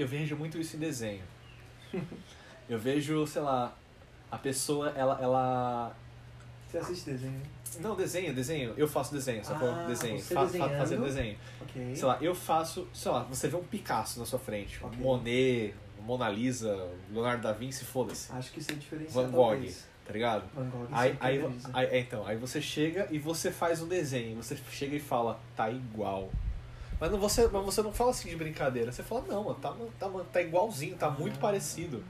eu vejo muito isso em desenho. eu vejo, sei lá, a pessoa, ela, ela Você assiste desenho? Não, desenho, desenho. Eu faço desenho, sacou? Ah, desenho. você Fa- fa- fazendo desenho. Ok. Sei lá, eu faço, sei lá, você vê um Picasso na sua frente, Ok. um Monet, um Mona Lisa, um Leonardo da Vinci, foda-se, Acho que isso é diferencial. Van Gogh, talvez. tá ligado? Van Gogh Aí, se aí, aí- é, então, aí você chega e você faz um desenho, você chega e fala, tá igual. Mas não, você, mas você não fala assim de brincadeira, você fala, não, mano, tá, tá, tá igualzinho, tá muito parecido.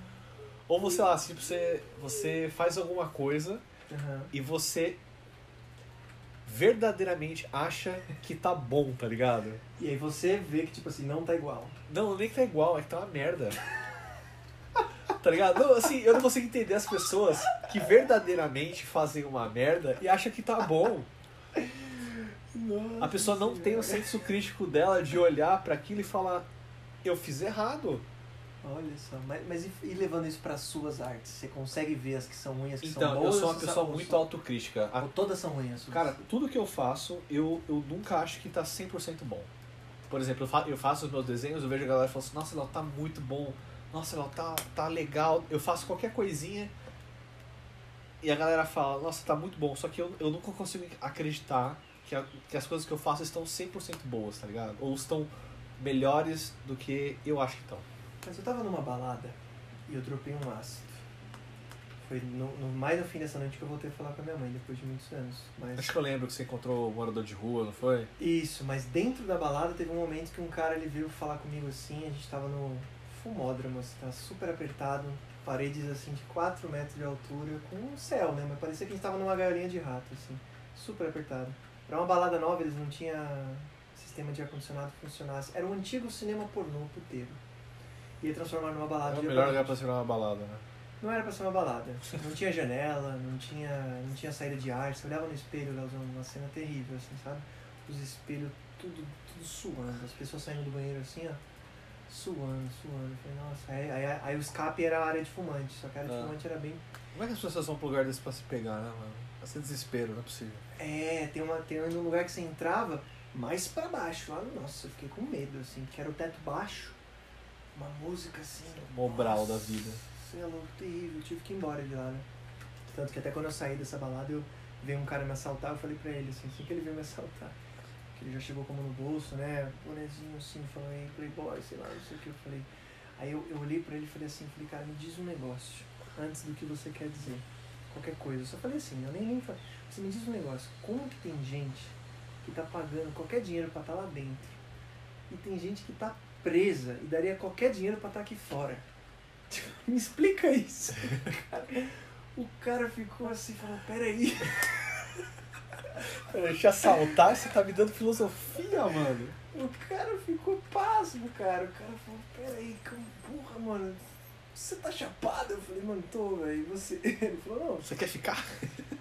Ou você lá, tipo, você, você faz alguma coisa Aham. e você verdadeiramente acha que tá bom, tá ligado? E aí você vê que, tipo assim, não tá igual. Não, nem que tá igual, é que tá uma merda. tá ligado? Não, assim, eu não consigo entender as pessoas que verdadeiramente fazem uma merda e acham que tá bom. Nossa A pessoa não tem o senso crítico dela de olhar pra aquilo e falar, eu fiz errado. Olha só, mas, mas e, e levando isso para suas artes? Você consegue ver as que são ruins, as que Então, são boas? eu sou uma pessoa são- muito autocrítica. A- Ou todas são ruins? Cara, tudo que eu faço, eu, eu nunca acho que tá 100% bom. Por exemplo, eu, fa eu faço os meus desenhos, eu vejo a galera falando assim, nossa, Léo, tá muito bom. Nossa, Léo, tá, tá legal. Eu faço qualquer coisinha e a galera fala, nossa, tá muito bom. Só que eu, eu nunca consigo acreditar que, a- que as coisas que eu faço estão 100% boas, tá ligado? Ou estão melhores do que eu acho que estão. Mas eu tava numa balada e eu dropei um ácido. Foi no, no- mais no fim dessa noite que eu voltei a falar com a minha mãe, depois de muitos anos. Mas Acho que eu lembro que você encontrou um morador de rua, não foi? Isso, mas dentro da balada teve um momento que um cara ele veio falar comigo assim, a gente tava no fumódromo, assim, tava super apertado, paredes assim de 4 metros de altura, com um céu, né? Mas parecia que a gente tava numa gaiolinha de rato, assim, super apertado. Pra uma balada nova eles não tinha sistema de ar-condicionado que funcionasse. Era um antigo cinema pornô puteiro. Ia transformar numa balada É o melhor lugar pra ser uma balada, né? Não era pra ser uma balada. Não tinha janela, não tinha, não tinha saída de ar. Você olhava no espelho, Leozão, uma cena terrível, assim, sabe? Os espelhos tudo, tudo suando. As pessoas saindo do banheiro assim, ó. Suando, suando. Falei, nossa. Aí, aí, aí o escape era a área de fumante. Só que a área de Ah. fumante era bem. Como é que as pessoas vão pro lugar desse pra se pegar, né, mano? Ser desespero, não é possível. É, tem, uma, tem um lugar que você entrava mais pra baixo. Lá no nossa, eu fiquei com medo, assim, que era o teto baixo. Uma música assim. Mobral da vida. Você é louco, terrível. Eu tive que ir embora de lá, né? Tanto que até quando eu saí dessa balada, eu veio um cara me assaltar, eu falei pra ele, assim, assim que ele veio me assaltar. Que ele já chegou com a mão no bolso, né? Bonezinho assim, falou, ei, playboy, sei lá, não sei o que. Eu falei. Aí eu, eu olhei pra ele e falei assim, falei, cara, me diz um negócio antes do que você quer dizer. Qualquer coisa. Eu só falei assim, eu nem, nem falei. Você me diz um negócio, como que tem gente que tá pagando qualquer dinheiro pra estar lá dentro? E tem gente que tá presa e daria qualquer dinheiro pra estar aqui fora. Tipo, me explica isso. O cara ficou assim, falou, peraí. Deixa eu assaltar, você tá me dando filosofia, mano. O cara ficou pasmo, cara. O cara falou, peraí, como porra, mano. Você tá chapado? Eu falei, mano, tô, velho. Você? Ele falou, não. Você quer ficar?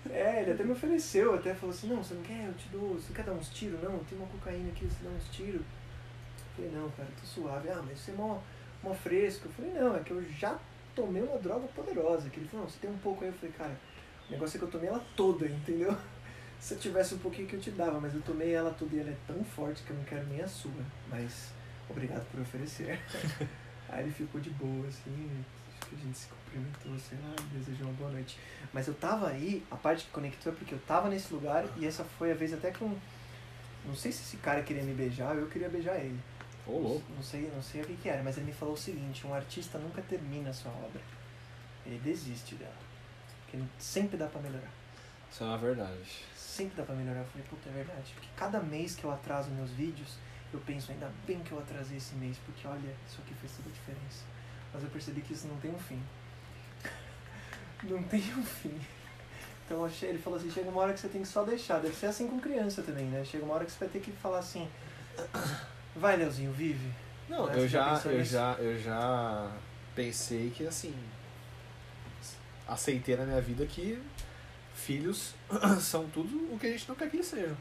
É, ele até me ofereceu, até falou assim, não, você não quer? Eu te dou. Você quer dar uns tiros? Não, tem uma cocaína aqui, você dá uns tiros. Eu falei, não, cara, tô suave. Ah, mas você é mó, mó fresco. Eu falei, não, é que eu já tomei uma droga poderosa. Que ele falou, não, você tem um pouco aí. Eu falei, cara, o negócio é que eu tomei ela toda, entendeu? Se eu tivesse um pouquinho que eu te dava, mas eu tomei ela toda e ela é tão forte que eu não quero nem a sua. Mas obrigado por oferecer. Aí ele ficou de boa, assim, a gente se cumprimentou, sei lá, desejou uma boa noite. Mas eu tava aí, a parte que conectou é porque eu tava nesse lugar e essa foi a vez até que um. Não sei se esse cara queria me beijar ou eu queria beijar ele. Ô, louco. Não sei, não sei o que, que era, mas ele me falou o seguinte, um artista nunca termina a sua obra. Ele desiste dela. Porque sempre dá pra melhorar. Isso é uma verdade. Sempre dá pra melhorar. Eu falei, puta, é verdade. Porque cada mês que eu atraso meus vídeos, eu penso, ainda bem que eu atrasei esse mês, porque olha, isso aqui fez toda a diferença. Mas eu percebi que isso não tem um fim. Não tem um fim. Então ele falou assim, chega uma hora que você tem que só deixar. Deve ser assim com criança também, né? Chega uma hora que você vai ter que falar assim, vai Leozinho, vive. Não, Mas eu já já, eu nisso? já, eu já pensei que assim aceitei na minha vida que filhos são tudo o que a gente não quer que eles sejam.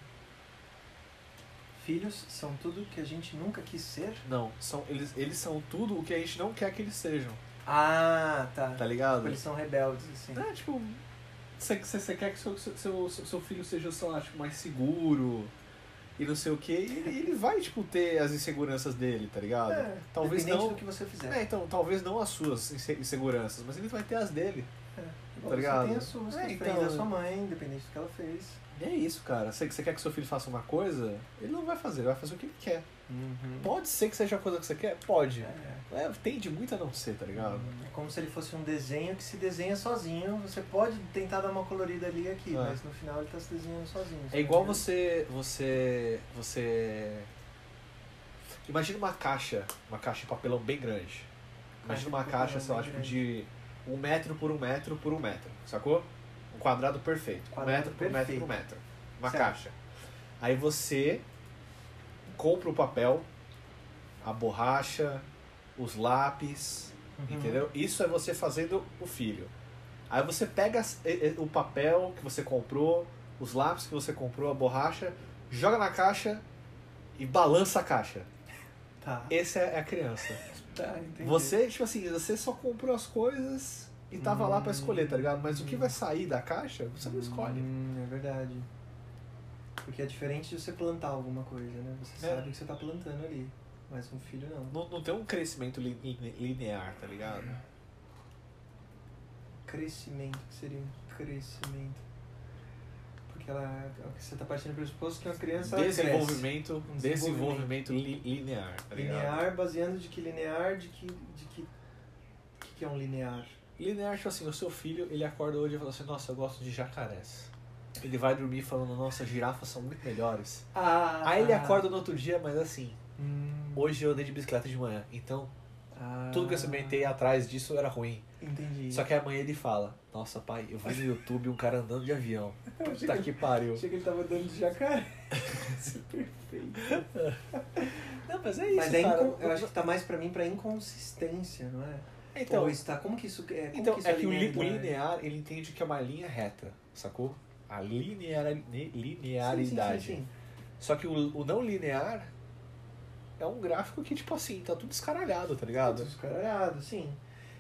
Filhos são tudo que a gente nunca quis ser. Não, são eles, eles são tudo o que a gente não quer que eles sejam, Ah, tá. tá ligado? Eles são rebeldes, assim. É, tipo, você, quer que seu, seu, seu, filho seja, sei lá, tipo, mais seguro, e não sei o que, ele, ele vai, tipo, ter as inseguranças dele, tá ligado? É, talvez não. do que você fizer. É, então, talvez não as suas inse- inseguranças, mas ele vai ter as dele. É. Tá Você ligado? tem as suas, É, então, da é. sua mãe, independente do que ela fez. E é isso, cara. Você, você quer que seu filho faça uma coisa, ele não vai fazer, ele vai fazer o que ele quer. Pode ser que seja a coisa que você quer? Pode. É. É, tende muito a não ser, tá ligado? É como se ele fosse um desenho que se desenha sozinho. Você pode tentar dar uma colorida ali e aqui, É. mas no final ele tá se desenhando sozinho. É igual entendeu? você. Você. Você. Imagina uma caixa, uma caixa de papelão bem grande. Imagina uma caixa, sei lá, tipo de um metro por um metro por um metro, sacou? Um quadrado perfeito. Quadrado um metro por metro por metro. Uma Certo. caixa. Aí você compra o papel, a borracha, os lápis, Uhum. Entendeu? Isso é você fazendo o filho. Aí você pega o papel que você comprou, os lápis que você comprou, a borracha, joga na caixa e balança a caixa. Tá. Essa é a criança. Tá, entendi. Você, tipo assim, você só comprou as coisas e tava lá pra escolher, tá ligado? Mas o que Hum. vai sair da caixa, você não escolhe. Hum, é verdade. Porque é diferente de você plantar alguma coisa, né? Você É. sabe o que você tá plantando ali. Mas um filho não. Não, não tem um crescimento li- li- linear, tá ligado? Crescimento, que seria um crescimento. Porque ela. Você tá partindo do pressuposto que uma criança ela cresce. Desenvolvimento, desenvolvimento li- linear, tá? Linear, baseando de que linear, de que. de que. O que, que é um linear? Linear, tipo assim, o seu filho, ele acorda hoje e fala assim, nossa, eu gosto de jacarés. Ele vai dormir falando, nossa, girafas são muito melhores. Ah! Aí ele acorda no outro dia, mas assim, Hum, hoje eu andei de bicicleta de manhã, então ah, tudo que eu experimentei atrás disso era ruim. Entendi. Só que amanhã ele fala, nossa pai, eu vi no YouTube um cara andando de avião. Achei Tá que- pariu. Achei que ele tava dando de jacaré. Isso é perfeito. Não, mas é isso, Mas é cara. incon- eu acho que tá mais pra mim pra inconsistência, não é? Então, Ou está, como que isso é? Como então que isso é que o, li- o linearidade? linear, ele entende que é uma linha reta, sacou? A linear, Sim, linearidade. Sim, sim, sim. Só que o, o não linear é um gráfico que, tipo assim, tá tudo escaralhado, tá ligado? Descaralhado, sim.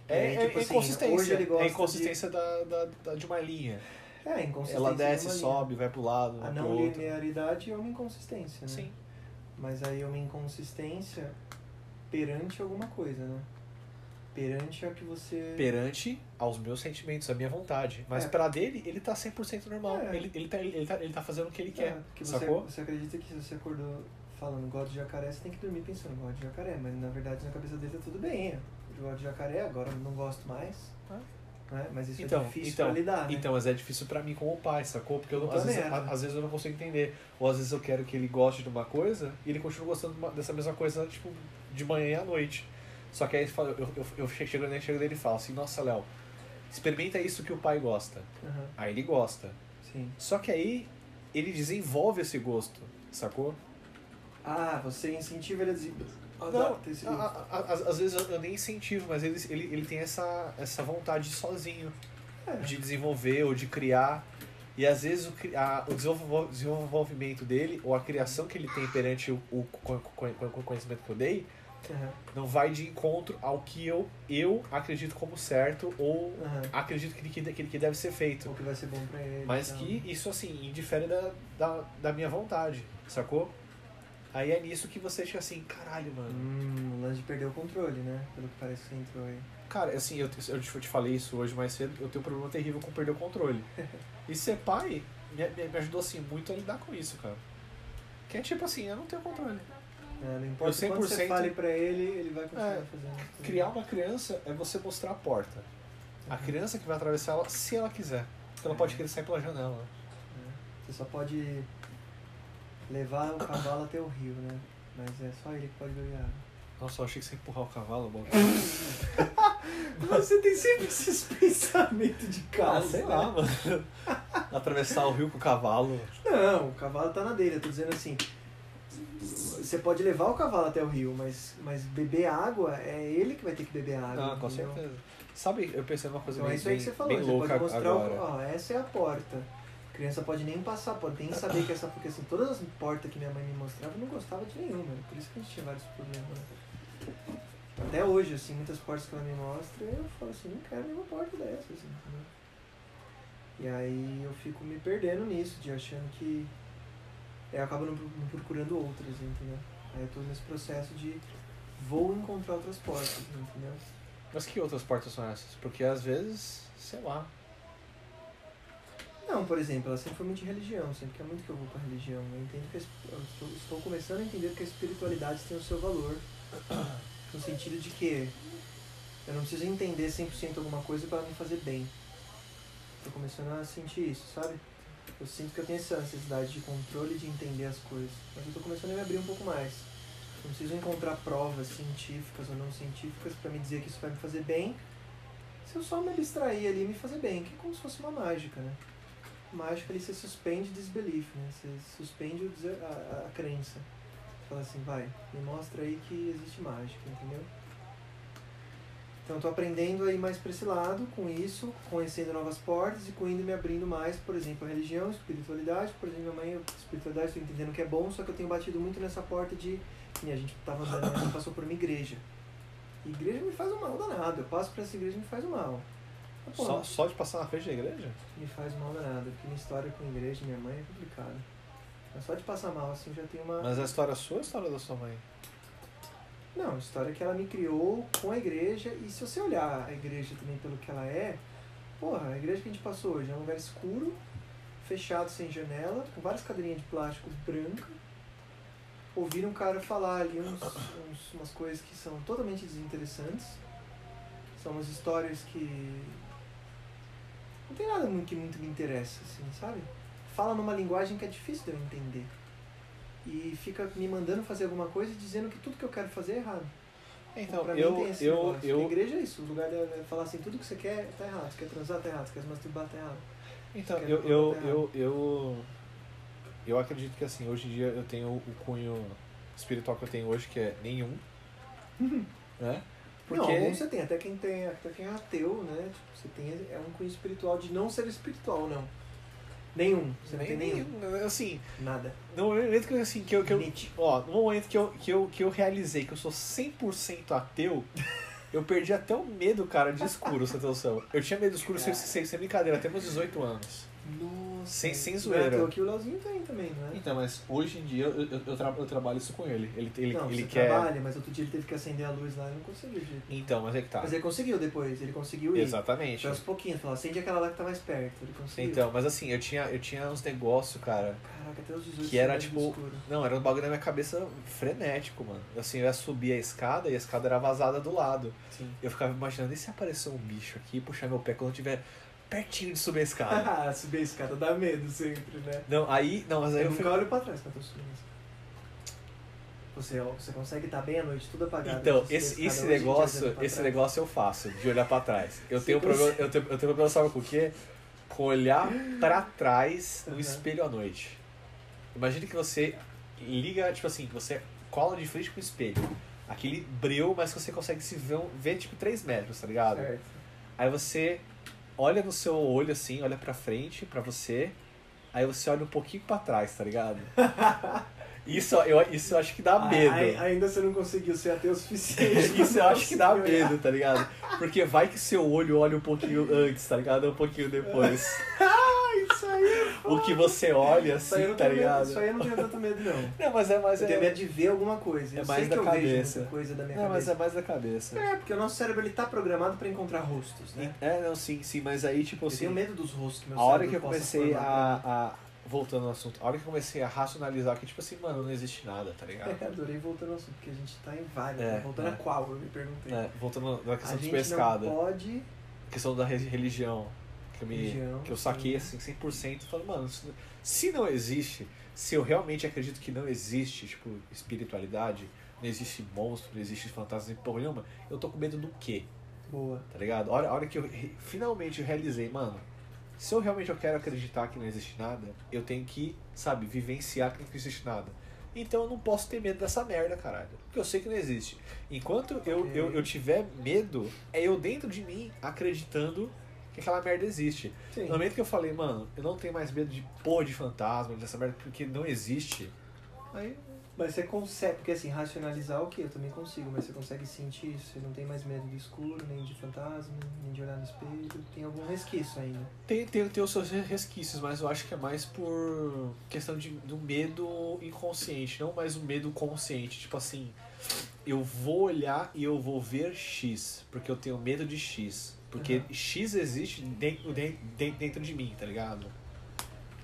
É, É, é, tipo é assim, inconsistência. hoje ele gosta é inconsistência da, da, da- de uma linha. É, inconsistência. Ela de desce, linha. sobe, vai pro lado, A não linearidade é uma inconsistência, né? Sim. Mas aí é uma inconsistência perante alguma coisa, né? Perante a que você. Perante aos meus sentimentos, à minha vontade. Mas É. pra dele, ele tá 100% normal. É. Ele, ele, tá, ele, tá, ele tá fazendo o que ele É, quer. porque você, sacou? você acredita que se você acordou falando gosto de jacaré, você tem que dormir pensando gosto de jacaré. Mas na verdade na cabeça dele tá tudo bem. Eu gosto de jacaré, agora eu não gosto mais. Ah. Né? Mas isso Então, é difícil então, pra lidar, né? Então, mas é difícil pra mim como pai, sacou? Porque eu não- às, vezes, a- às vezes eu não consigo entender. Ou às vezes eu quero que ele goste de uma coisa e ele continua gostando dessa mesma coisa, tipo, de manhã e à noite. Só que aí fala- eu, eu, eu chego, nele chego nele e falo assim, nossa, Léo, experimenta isso que o pai gosta. Aham, Aí ele gosta. sim. Só que aí ele desenvolve esse gosto, sacou? Ah, você incentiva ele a dizer. a Não, às vezes eu, eu nem incentivo, mas ele, ele, ele tem essa, essa vontade sozinho É. de desenvolver ou de criar. E às vezes o, cri- a, o desenvolvimento dele, ou a criação que ele tem perante o, o co- conhecimento que eu dei, Aham, não vai de encontro ao que eu, eu acredito como certo ou aham. acredito que, que, que, que deve ser feito. O que vai ser bom pra ele. Mas então. que isso, assim, indifere da, da, da minha vontade, sacou? Aí é nisso que você fica assim, caralho, mano. Hum, o lance de perder o controle, né? Pelo que parece que você entrou aí. Cara, assim, eu, eu te falei isso hoje mais cedo, eu tenho um problema terrível com perder o controle. E ser pai me, me ajudou, assim, muito a lidar com isso, cara. Que é tipo assim, eu não tenho controle. É, não importa Eu quanto você 100% fale pra ele, ele vai continuar É, fazendo. Criar uma criança é você mostrar a porta. A criança que vai atravessar ela, se ela quiser. Ela pode querer sair pela janela. Você só pode levar o cavalo até o rio, né? Mas é só ele que pode beber água. Nossa, eu achei que você ia empurrar o cavalo, bom. Você tem sempre esses pensamentos de Ah, casa. sei né? lá, mano. Atravessar o rio com o cavalo. Não, o cavalo tá na dele. Eu tô dizendo assim. Você pode levar o cavalo até o rio, mas, mas beber água é ele que vai ter que beber água. Ah, com entendeu? certeza. Sabe, eu pensei numa coisa Então é bem, isso aí que você falou. Você pode mostrar agora. o. Ó, essa é a porta. Criança pode nem passar, pode nem saber que essa. Porque assim, todas as portas que minha mãe me mostrava eu não gostava de nenhuma. né? Por isso que a gente tinha vários problemas. né? Até hoje, assim, muitas portas que ela me mostra, eu falo assim, não quero nenhuma porta dessa, assim, entendeu? E aí eu fico me perdendo nisso, de achando que. Eu acabo não procurando outras, entendeu? Aí eu tô nesse processo de vou encontrar outras portas, entendeu? Mas que outras portas são essas? Porque às vezes, sei lá. Não, por exemplo, ela sempre foi muito de religião, sempre que é muito que eu vou com a religião. Eu entendo que eu estou, começando a entender que a espiritualidade tem o seu valor. No sentido de que eu não preciso entender 100% alguma coisa para me fazer bem. Estou começando a sentir isso, sabe? Eu sinto que eu tenho essa necessidade de controle de entender as coisas. Mas eu estou começando a me abrir um pouco mais. Não preciso encontrar provas científicas ou não científicas para me dizer que isso vai me fazer bem. Se eu só me abstrair ali e me fazer bem, que é como se fosse uma mágica, né? Mágica ali você suspende disbelief, né? Você suspende a, a, a crença. Você fala assim, vai, me mostra aí que existe mágica, entendeu? Então tô aprendendo aí mais para esse lado com isso, conhecendo novas portas e com indo me abrindo mais, por exemplo, a religião, espiritualidade. Por exemplo, minha mãe, espiritualidade, estou entendendo que é bom, só que eu tenho batido muito nessa porta de. que a gente tava andando, passou por uma igreja. E igreja me faz um mal danado. Eu passo por essa igreja e me faz um mal. Pô, Só, só de passar na frente da igreja? me faz mal danado, porque minha história com a igreja, minha mãe, é complicada. Mas só de passar mal, assim, já tem uma. Mas a história é sua ou a história da sua mãe? Não, a história é que ela me criou com a igreja, e se você olhar a igreja também pelo que ela é, porra, a igreja que a gente passou hoje é um lugar escuro, fechado, sem janela, com várias cadeirinhas de plástico branca. Ouvir um cara falar ali uns, uns- umas coisas que são totalmente desinteressantes. São umas histórias que. Não tem nada muito que muito me interessa, assim, sabe? Fala numa linguagem que é difícil de eu entender. E fica me mandando fazer alguma coisa e dizendo que tudo que eu quero fazer é errado. Então, pra mim eu, tem esse eu, negócio. A eu, igreja é isso, o lugar de de falar assim, tudo que você quer tá errado. Você quer transar, tá errado. Você quer se masturbar, tá errado. Então, eu, eu, terra. eu, eu, eu acredito que assim, hoje em dia eu tenho o cunho espiritual que eu tenho hoje, que é nenhum. né? Não, alguns você tem, até quem tem, até quem é ateu, né? Tipo, você tem é um cunho espiritual de não ser espiritual, não. Nenhum. Você não nem, tem nenhum. nenhum. Assim, Nada. no momento que, eu, assim, que eu, que eu, Nietzsche. ó, no momento que eu, que eu, que eu realizei que eu sou 100% ateu, eu perdi até o medo, cara, de escuro, você tem noção. Eu tinha medo de escuro sem, sem, sem brincadeira, até meus 18 anos. Nossa. Sem- sem zoeira. à toa que o Leozinho tem também, não é? Então, mas hoje em dia eu, eu, eu, tra- eu trabalho isso com ele. Ele, ele, não, ele você quer. trabalha, mas outro dia ele teve que acender a luz lá e não conseguiu. nenhum. Então, mas é que tá. Mas ele conseguiu depois, ele conseguiu ir. Exatamente. Foi aos pouquinhos, falou, acende aquela lá que tá mais perto. Ele conseguiu. Então, mas assim, eu tinha, eu tinha uns negócios, cara. Caraca, até os 18 Que era, tipo. Não, era um bagulho na minha cabeça frenético, mano. Assim, eu ia subir a escada e a escada era vazada do lado. Sim. Eu ficava imaginando, e se aparecer um bicho aqui e puxar meu pé quando eu estiver pertinho de subir a escada? Ah, subir a escada dá medo sempre, né? não, aí. Não, mas aí Eu eu nunca fui. olho pra trás quando eu tô subindo. Você, ó, você consegue estar bem à noite, tudo apagado. Então, você esse, subir a esse escada negócio, pra esse negócio eu faço, de olhar pra trás. Eu Você tenho problema, consegue. eu tenho, eu tenho problema, sabe com o quê? Com olhar pra trás no Uhum. espelho à noite. Imagine que você liga, tipo assim, que você cola de frente com o espelho. Aquele breu, mas que você consegue se ver, ver tipo 3 metros, tá ligado? Certo. Aí você olha no seu olho assim, olha pra frente, pra você. Aí você olha um pouquinho pra trás, tá ligado? Isso eu, isso eu acho que dá medo. ai- ainda você não conseguiu ser ateu o suficiente. Isso eu acho que dá medo, tá ligado? Porque vai que seu olho olha um pouquinho antes, tá ligado? Um pouquinho depois. Isso aí. O que você olha eu assim, tá tenho medo, ligado? Isso aí eu não tenho tanto medo, não. Não, mas é mais. Eu tenho É, medo de ver alguma coisa. É Eu mais sei da que eu vejo cabeça. coisa da minha não, mas cabeça. é mais da cabeça. É, porque o nosso cérebro ele tá programado pra encontrar rostos, né? É, não, sim, sim, mas aí, tipo Eu assim. tenho medo dos rostos que meu A hora que eu comecei a, a. Voltando ao assunto, a hora que eu comecei a racionalizar que, tipo assim, mano, não existe nada, tá ligado? mim. Adorei voltando ao assunto, porque a gente tá em vários. É, né? Voltando é. a qual, eu me perguntei. É, voltando na a questão de gente pescada, não pode... questão da re- religião, que, eu me, que eu saquei assim 100%, eu falei, mano, se, se não existe, se eu realmente acredito que não existe, tipo, espiritualidade, não existe monstro, não existe fantasma, nem porra nenhuma, eu tô com medo do quê? Boa. Tá ligado? A hora, a hora que eu re- finalmente eu realizei, mano, se eu realmente eu quero acreditar que não existe nada, eu tenho que, sabe, vivenciar que não existe nada. Então eu não posso ter medo dessa merda, caralho. Porque eu sei que não existe. Enquanto eu, eu, eu tiver medo, é eu dentro de mim acreditando que aquela merda existe. Sim. No momento que eu falei, mano, eu não tenho mais medo de porra de fantasma, dessa merda, porque não existe. Aí Mas você consegue, porque assim, racionalizar o que? Eu também consigo, mas você consegue sentir isso? Você não tem mais medo do escuro, nem de fantasma, nem de olhar no espelho? Tem algum resquício ainda? Tem, tem, tem os seus resquícios, mas eu acho que é mais por questão de, do medo inconsciente, não mais o medo consciente. Tipo assim, eu vou olhar e eu vou ver X, porque eu tenho medo de X. Porque Uhum. X existe dentro, dentro, dentro de mim, tá ligado?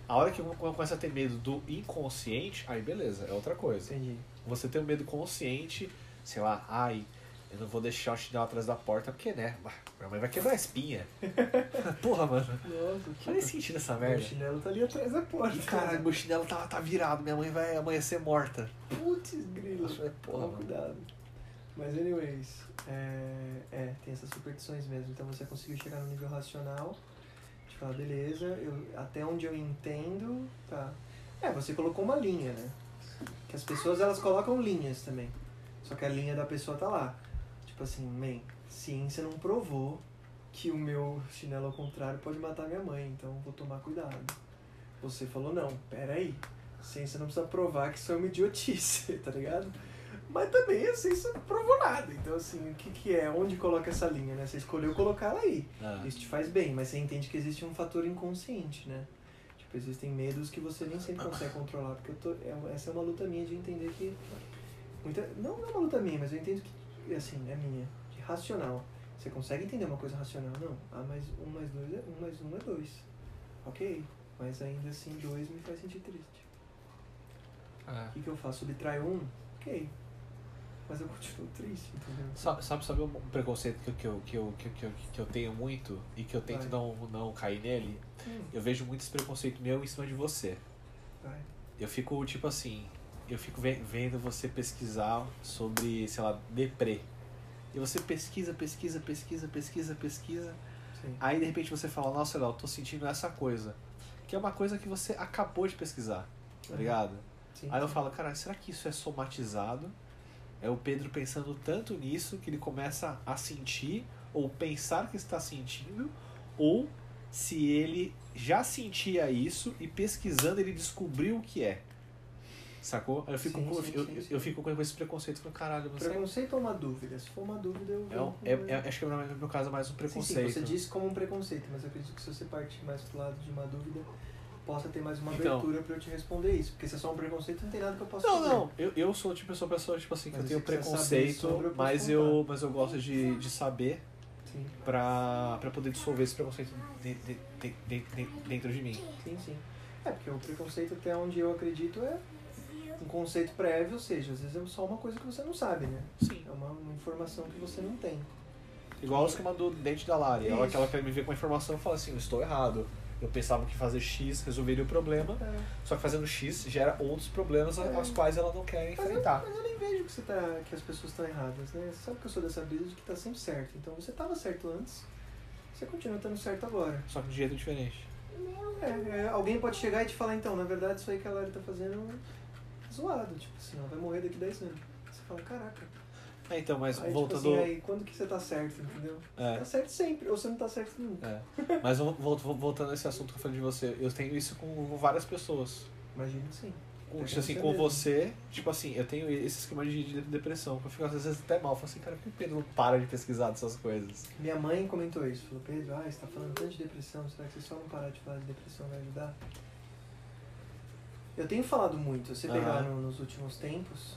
A hora que eu começo a ter medo do inconsciente, aí beleza, é outra coisa. Entendi. Você tem um medo consciente, sei lá, ai, eu não vou deixar o chinelo atrás da porta, porque, né? Minha mãe vai quebrar a espinha. Porra, mano. Nossa, Não faz sentido essa Meu merda. chinelo tá ali atrás da porta. Caralho, meu chinelo tá, tá virado, minha mãe vai amanhecer morta. Putz, grilo. Falei, porra, Toma cuidado. Mas, anyways, é, é, tem essas superstições mesmo. Então você conseguiu chegar no nível racional de falar, beleza, eu, até onde eu entendo, tá. É, você colocou uma linha, né? Que as pessoas elas colocam linhas também. Só que a linha da pessoa tá lá. Tipo assim, man, ciência não provou que o meu chinelo ao contrário pode matar minha mãe, então vou tomar cuidado. Você falou, não, peraí. Ciência não precisa provar que isso é uma idiotice, tá ligado? Mas também a ciência não provou nada. Então, assim, o que, que é? Onde coloca essa linha, né? Você escolheu colocar ela aí. Ah, Isso te faz bem, mas você entende que existe um fator inconsciente, né? Tipo, existem medos que você nem sempre consegue controlar. Porque eu tô, é, essa é uma luta minha de entender que. Muita, não, não é uma luta minha, mas eu entendo que, assim, é minha. De racional. Você consegue entender uma coisa racional? Não. Ah, mas um mais dois é um mais um é dois. Ok. Mas ainda assim, dois me faz sentir triste. ah. O que, que eu faço? Subtrai um? Ok. Mas eu continuo triste, entendeu? Sabe, sabe, sabe um preconceito que, eu- que, eu, que, eu, que, eu- que, eu, que eu tenho muito e que eu tento Vai. não, não cair nele? Hum, Eu vejo muito esse preconceito meu em cima de você. vai. Eu fico, tipo assim, eu fico ve- vendo você pesquisar sobre, sei lá, deprê. E você pesquisa, pesquisa, pesquisa, pesquisa, pesquisa. Sim. Aí de repente você fala, nossa, Léo, tô sentindo essa coisa. Que é uma coisa que você acabou de pesquisar, tá Uhum. ligado? Sim, Aí eu sim. falo, cara, será que isso é somatizado? É o Pedro pensando tanto nisso que ele começa a sentir ou pensar que está sentindo, ou se ele já sentia isso e pesquisando ele descobriu o que é. Sacou? Eu fico, Sim, com, sim, eu, sim, eu- fico com esse preconceito, falando, caralho, você Preconceito ou uma dúvida? Se for uma dúvida, eu. é, um- é, é, acho que no meu caso é mais um preconceito. sim, você disse como um preconceito, mas eu acredito que se você partir mais pro lado de uma dúvida, possa ter mais uma Então. abertura pra eu te responder isso. Porque se é só um preconceito, não tem nada que eu possa Não, fazer. não, eu, eu sou tipo, uma pessoa, tipo assim, que Mas eu tenho preconceito, sobre, eu mas, contar. eu, mas eu gosto de, de saber Sim, pra, pra poder dissolver esse preconceito de, de, de, de- de- dentro de mim. sim, sim. É, porque o preconceito, até onde eu acredito, é um conceito prévio, ou seja, às vezes é só uma coisa que você não sabe, né? Sim. É uma, uma informação que você não tem. Igual o esquema do dente da Lari. Ela, ela quer me ver com a informação e fala assim, estou errado. Eu pensava que fazer X resolveria o problema, É. só que fazendo X gera outros problemas É. aos quais ela não quer Mas eu, enfrentar. mas eu nem vejo que, você tá, que as pessoas estão erradas, né? Você sabe que eu sou dessa brisa de que tá sempre certo. Então você tava certo antes, você continua estando certo agora. Só que de jeito diferente. É, é, alguém pode chegar e te falar, então, na verdade isso aí que a Lari tá fazendo é zoado, tipo assim, ela vai morrer daqui 10 anos. Você fala, caraca. É, então, mas aí, voltando. tipo assim, aí quando que você tá certo, entendeu? É. Tá certo sempre, ou você não tá certo nunca. É. Mas vol- vol- vol- voltando a esse assunto que eu falei de você, eu tenho isso com várias pessoas. Imagina sim. Com, tipo assim, você com mesmo. você, tipo assim, eu tenho esse esquema de, de depressão, que eu fico às vezes até mal. Eu falo assim, cara, por que o Pedro não para de pesquisar dessas coisas? Minha mãe comentou isso, falou, Pedro, ah, você tá falando tanto de depressão, será que você só não parar de falar de depressão vai ajudar? Eu tenho falado muito, você Aham. pegar no- nos últimos tempos,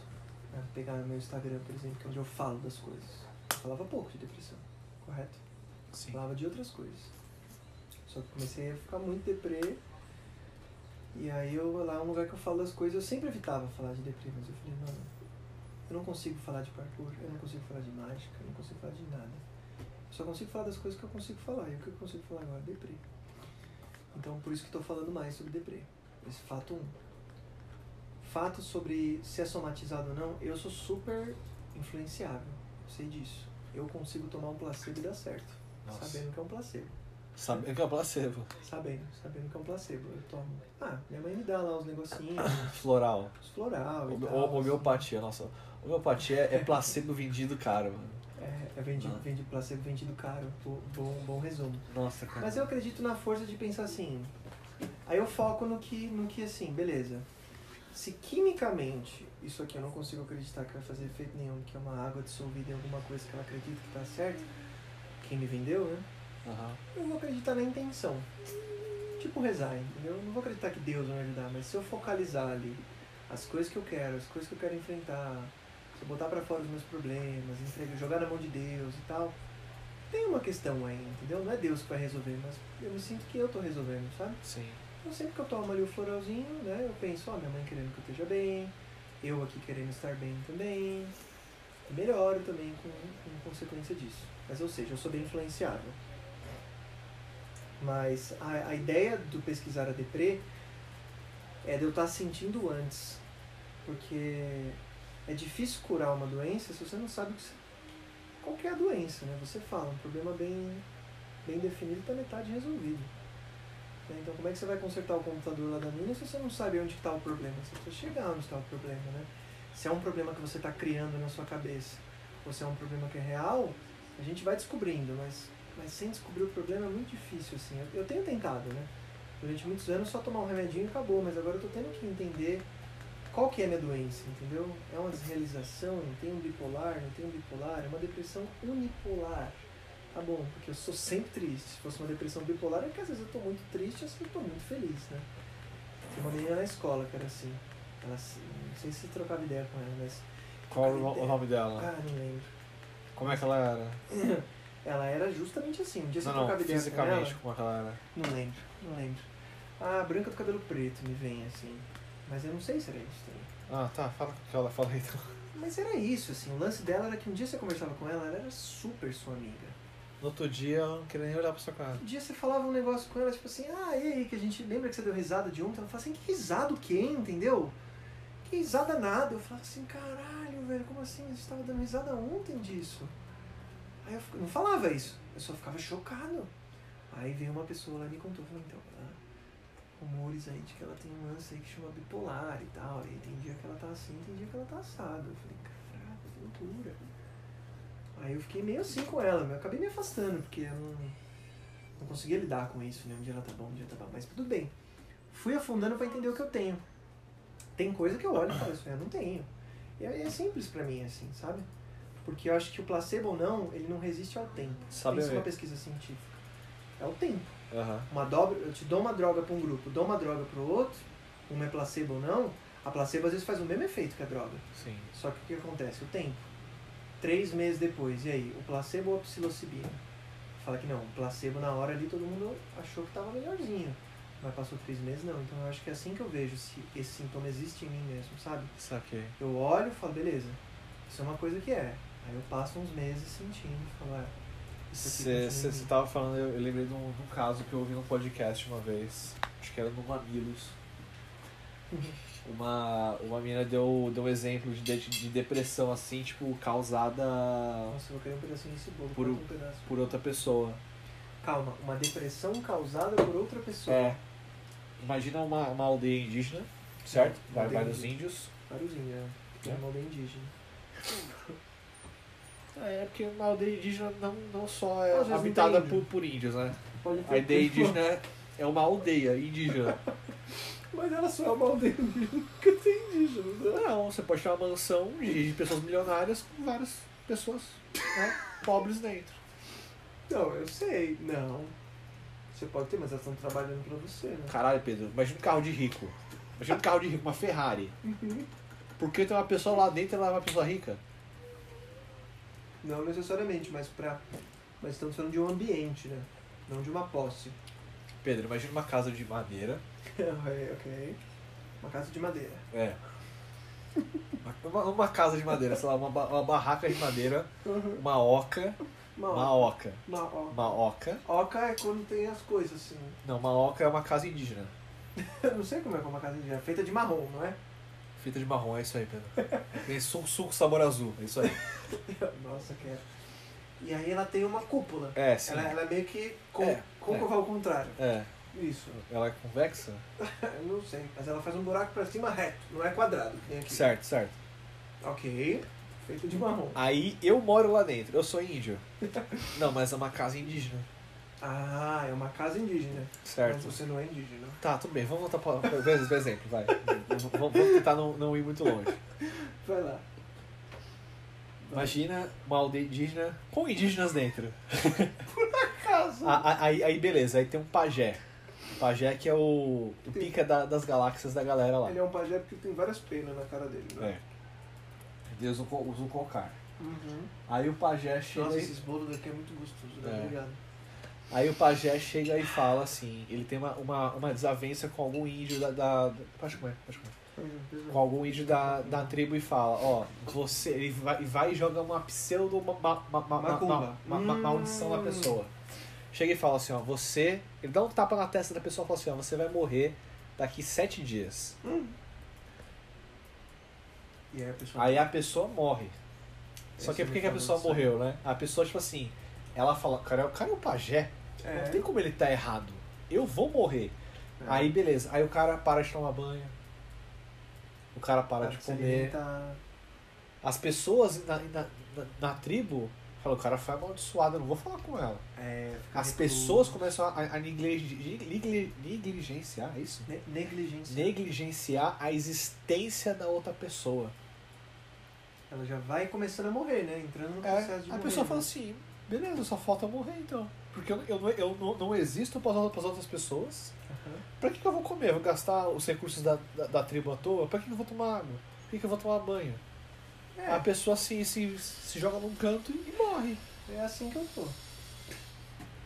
pegar no meu Instagram, por exemplo, que é onde eu falo das coisas. Eu falava pouco de depressão, correto? Sim. Falava de outras coisas. Só que comecei a ficar muito deprê. E aí eu lá é um lugar que eu falo das coisas, eu sempre evitava falar de deprê, mas eu falei, não, eu não consigo falar de parkour, eu não consigo falar de mágica, eu não consigo falar de nada. Eu só consigo falar das coisas que eu consigo falar. E o que eu consigo falar agora? Deprê. Então por isso que estou falando mais sobre deprê. Esse fato 1. Um. Fato sobre se é somatizado ou não, eu sou super influenciável. Eu sei disso. Eu consigo tomar um placebo e dar certo. Nossa. Sabendo que é um placebo. Sabe que é o placebo. Sabendo, sabendo que é um placebo. Eu tomo. Ah, minha mãe me dá lá os negocinhos, Floral. os floral Home- tal. home- Homeopatia, nossa. Homeopatia é, é placebo vendido caro, mano. É, é vendido, Ah. vendido placebo vendido caro. Bo- Bom, bom resumo. Nossa, cara. Mas eu acredito na força de pensar assim. Aí eu foco no que, no que assim, beleza. Se quimicamente isso aqui eu não consigo acreditar que vai fazer efeito nenhum, que é uma água dissolvida em alguma coisa que ela acredita que tá certo, quem me vendeu, né? Aham. Eu vou acreditar na intenção. Tipo rezar, entendeu? Eu não vou acreditar que Deus vai me ajudar, mas se eu focalizar ali as coisas que eu quero, as coisas que eu quero enfrentar, se eu botar pra fora os meus problemas, entregar, jogar na mão de Deus e tal, tem uma questão aí, entendeu? Não é Deus que vai resolver, mas eu me sinto que eu tô resolvendo, sabe? Sim. Então sempre que eu tomo ali o floralzinho, né, eu penso, ó, minha mãe querendo que eu esteja bem, eu aqui querendo estar bem também, melhoro também com, com consequência disso. Mas ou seja, eu sou bem influenciável. Mas a, a ideia do pesquisar a deprê é de eu estar sentindo antes. Porque é difícil curar uma doença se você não sabe que você, qual que é a doença, né? Você fala, um problema bem, bem definido está metade resolvido. Né? Então como é que você vai consertar o computador lá da mina se você não sabe onde está o problema? Você precisa chegar onde está o problema, né? Se é um problema que você está criando na sua cabeça, ou se é um problema que é real, a gente vai descobrindo, mas, mas sem descobrir o problema é muito difícil, assim. Eu, eu tenho tentado, né? Durante muitos anos só tomar um remedinho e acabou, mas agora eu tô tendo que entender qual que é a minha doença, entendeu? É uma desrealização, não tem um bipolar, não tem um bipolar, é uma depressão unipolar. Tá bom, porque eu sou sempre triste. Se fosse uma depressão bipolar, é que às vezes eu tô muito triste, às vezes eu tô muito feliz, né? Tem uma menina na escola que era assim. Ela, assim, não sei se trocava ideia com ela, mas. Qual o no- o nome dela? Ah, não lembro. Como é que ela era? Ela era justamente assim. Um dia você Não, não, trocava ideia com ela. fisicamente, como é que ela era? Não lembro, não lembro. Ah, branca do cabelo preto me vem assim. Mas eu não sei se era isso também. Ah, tá, fala com que ela fala aí então. Mas era isso, assim. O lance dela era que um dia você conversava com ela, ela era super sua amiga. No outro dia eu não queria nem olhar pra sua cara. Um dia você falava um negócio com ela, tipo assim, ah, e aí, que a gente lembra que você deu risada de ontem? Ela falava assim, que risada o quê, entendeu? Que risada nada. Eu falava assim, caralho, velho, como assim? A gente tava dando risada ontem disso. Aí eu não falava isso, eu só ficava chocado. Aí veio uma pessoa lá e me contou, falou, então, ah, rumores aí de que ela tem um lance aí que chama bipolar e tal. E tem dia que ela tá assim, tem dia que ela tá assado. Eu falei, caraca, que loucura. Aí eu fiquei meio assim com ela, eu acabei me afastando, porque eu não, não conseguia lidar com isso, né? Um dia ela tá bom, um dia tá bom, mas tudo bem. Fui afundando pra entender o que eu tenho. Tem coisa que eu olho e falo, isso eu não tenho. E é, é simples pra mim, assim, sabe? Porque eu acho que o placebo ou não, ele não resiste ao tempo. Sabe Isso é uma pesquisa científica. É o tempo. Aham. Uma dobra, eu te dou uma droga para um grupo, dou uma droga para o outro, uma é placebo ou não, a placebo às vezes faz o mesmo efeito que a droga. Sim. Só que o que acontece? O tempo. Três meses depois, e aí? O placebo ou a psilocibina? Fala que não, o placebo na hora ali todo mundo achou que estava melhorzinho. Mas passou três meses, não. Então eu acho que é assim que eu vejo se esse sintoma existe em mim mesmo, sabe? Saquei. Eu olho e falo, beleza, isso é uma coisa que é. Aí eu passo uns meses sentindo falo, em Você mim. tava falando, eu, eu lembrei de um, de um caso que eu ouvi num podcast uma vez. Acho que era no Mamilos. Uma, uma menina deu, deu um exemplo de, de, de depressão assim, tipo, causada Nossa, eu vou querer um pedacinho desse bolo, Por um- pedaço. por outra pessoa. Calma, uma depressão causada por outra pessoa. É. Imagina uma, uma aldeia indígena, certo? Uma Vai, aldeia vários índios. Vários índios? É É. uma aldeia indígena. É, porque uma aldeia indígena não, não só é habitada por, por índios, né? Pode A ideia indígena é uma aldeia indígena. Mas ela só é uma aldeia porque tem indígena, né? Não, você pode ter uma mansão de, pessoas milionárias com várias pessoas né, pobres dentro. Não, eu sei. Não. Você pode ter, mas elas estão trabalhando pra você, né? Caralho, Pedro, imagina um carro de rico. Imagina um carro de rico, uma Ferrari. Por que tem uma pessoa lá dentro e ela é uma pessoa rica? Não necessariamente, mas pra. Mas estamos falando de um ambiente, né? Não de uma posse. Pedro, imagina uma casa de madeira. Ok, ok. Uma casa de madeira. É. Uma, uma casa de madeira, sei lá, uma, ba- uma barraca de madeira, uma oca. Uma, Uma oca. oca. Uma oca. Uma oca. Oca é quando tem as coisas, assim. Não, uma oca é uma casa indígena. Eu não sei como é que é uma casa indígena. Feita de marrom, não é? Feita de marrom, é isso aí, Pedro. Tem suco, suco sabor azul, é isso aí. Nossa, quero. E aí ela tem uma cúpula. É, sim. Ela, ela é meio que con É, côncava ao contrário. É. Isso. Ela é convexa? Não sei. Mas ela faz um buraco pra cima reto, não é quadrado. que nem aqui. Certo, certo. Ok. Feito de marrom. Aí eu moro lá dentro, eu sou índio. Não, mas é uma casa indígena. Ah, é uma casa indígena. Certo. Mas você não é indígena. Tá, tudo bem, vamos voltar para o exemplo, vai. vamos, tentar não, não ir muito longe. Vai lá. Imagina uma aldeia indígena com indígenas dentro. Casa. A- a- Aí, aí beleza, aí tem um pajé. O pajé que é o, o pica da- das galáxias da galera lá. Ele é um pajé porque tem várias penas na cara dele. Né? É. Deus usa o cocar. Uhum. Aí o pajé chega Nossa, e, esses bolos daqui é muito gostoso, né? É. Obrigado. aí o pajé chega e fala assim, ele tem uma, uma, uma desavença com algum índio da, da, da pode comer, pode comer. com algum índio da, da tribo e fala, ó, você ele vai, e vai e joga uma pseudo ma, ma, ma, ma, ma, Macumba. ma- ma- maldição na Hum. pessoa. Chega e fala assim, ó, você, ele dá um tapa na testa da pessoa e fala assim, ó, você vai morrer daqui sete dias. Hum. E aí a pessoa. Aí a pessoa morre. Só que por que a pessoa morreu, né? A pessoa, tipo assim, ela fala, cara, é o cara é o pajé, É. não tem como ele tá errado. Eu vou morrer. É. Aí beleza, aí o cara para de tomar banho. O cara para de comer. alimentar. As pessoas na, na, na, na tribo falam, o cara foi amaldiçoado, eu não vou falar com ela. É, As pessoas começam a, a negligenciar, é isso? Ne- negligência. Negligenciar a existência da outra pessoa. Ela já vai começando a morrer, né? Entrando no É, processo de a morrer. pessoa né? fala assim, beleza, só falta morrer então. Porque eu, eu, não- eu não, não existo para as outras pessoas. Aham. Pra que, que eu vou comer? Eu vou gastar os recursos da, da, da tribo à toa? Pra que, que eu vou tomar água? Por que, que eu vou tomar banho? É, A pessoa assim, se, se joga num canto e morre. é assim que eu tô.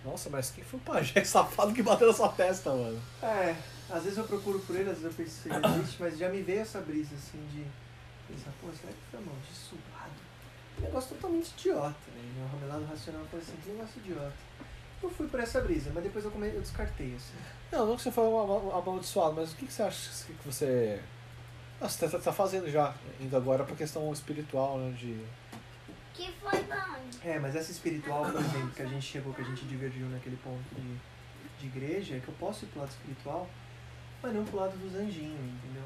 Nossa, mas quem foi o pajé safado que bateu na sua testa, mano? É, às vezes eu procuro por ele, às vezes eu penso se ele existe, mas já me veio essa brisa assim de pensar, pô, será que foi amaldiçoado? Um negócio totalmente idiota, né? Meu ramelado racional foi assim, que negócio idiota. Eu fui por essa brisa, mas depois eu, come... eu descartei, assim. Não, não que você foi ama- amaldiçoado, mas o que, que você acha que você. Nossa, você tá, tá fazendo já, indo agora pra questão espiritual, né? De. Que foi bom. É, mas essa espiritual, por exemplo, que a gente chegou, que a gente divergiu naquele ponto de, de igreja, é que eu posso ir pro lado espiritual, mas não pro lado dos anjinhos, entendeu?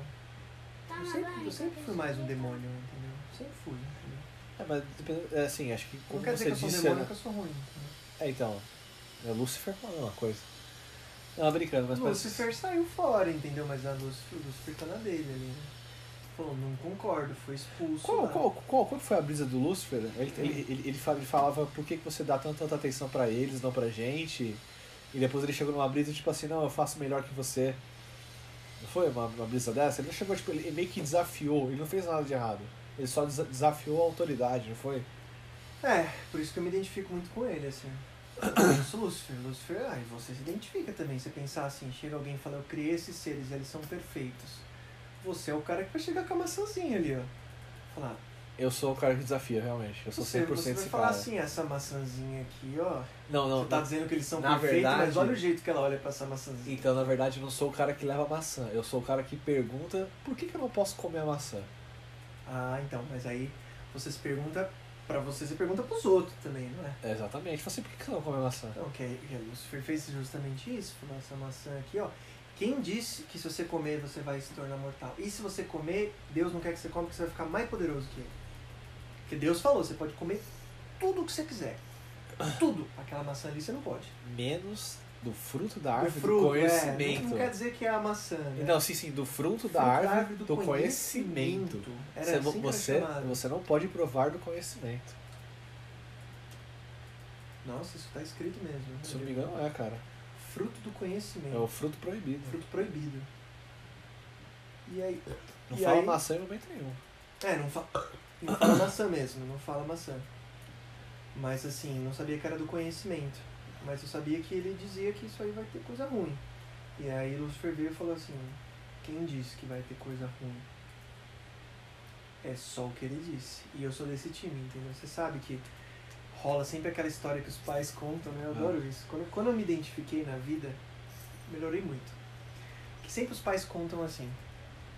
Tá Eu sempre, eu sempre fui mais um demônio, entendeu? Sempre fui, entendeu? É, mas depende- é assim, acho que como Não quer dizer você que eu sou um disse. demônio, né? que eu sou ruim. entendeu? É, então. É Lúcifer é uma coisa. Não, brincando, mas parece- Lucifer saiu fora, entendeu? Mas a Lucifer, o Lucifer tá na dele ali, né? Falou, não concordo, foi expulso. Qual, qual, qual, qual foi a brisa do Lúcifer? Ele, ele, ele, ele fa- ele falava por que, que você dá tanta, tanta atenção pra eles, não pra gente. E depois ele chegou numa brisa tipo assim, não, eu faço melhor que você. Não foi uma, uma brisa dessa? Ele chegou, tipo, ele meio que desafiou, ele não fez nada de errado. Ele só desa- desafiou a autoridade, não foi? É, por isso que eu me identifico muito com ele, assim. Lúcifer. Lúcifer, ah, e você se identifica também. Você pensar assim, chega alguém e fala, eu criei esses seres, eles são perfeitos. Você é o cara que vai chegar com a maçãzinha ali, ó. Falar, Eu sou o cara que desafia, realmente. Eu sou 100% você, você vai esse falar cara. assim, essa maçãzinha aqui, ó. não, não, você tá não. dizendo que eles são na perfeitos, mas verdade- olha o jeito que ela olha pra essa maçãzinha. Então, na verdade, eu não sou o cara que leva maçã. Eu sou o cara que pergunta por que, que eu não posso comer a maçã. Ah, então, mas aí você se pergunta pra você, você pergunta pros outros também, não é? É, exatamente. Fala assim, por que, que você não come maçã? Não, que, que Lucifer fez justamente isso, falou essa maçã aqui, ó. Quem disse que se você comer você vai se tornar mortal? E se você comer, Deus não quer que você coma porque você vai ficar mais poderoso que ele. Porque Deus falou, você pode comer tudo o que você quiser. Tudo. Aquela maçã ali você não pode. Menos do fruto da árvore fruto, do conhecimento. É, não, quer dizer que é a maçã, né? Não, sim, sim, do fruto da Fruto árvore do, conhecimento. Era Você, assim você, chamado. você não pode provar do conhecimento. Nossa, isso tá escrito mesmo. Se não me engano, é, cara. Fruto do conhecimento. É o fruto proibido. Fruto proibido. E aí, Não E fala aí- maçã em momento nenhum. É, não, fa não fala maçã mesmo, não fala maçã. Mas assim, não sabia que era do conhecimento. Mas eu sabia que ele dizia que isso aí vai ter coisa ruim. E aí Lucifer veio e falou assim, quem disse que vai ter coisa ruim? É só o que ele disse. E eu sou desse time, entendeu? Você sabe que rola sempre aquela história que os pais contam, né? Eu adoro isso. Quando, quando eu me identifiquei na vida, melhorei muito. Que sempre os pais contam assim,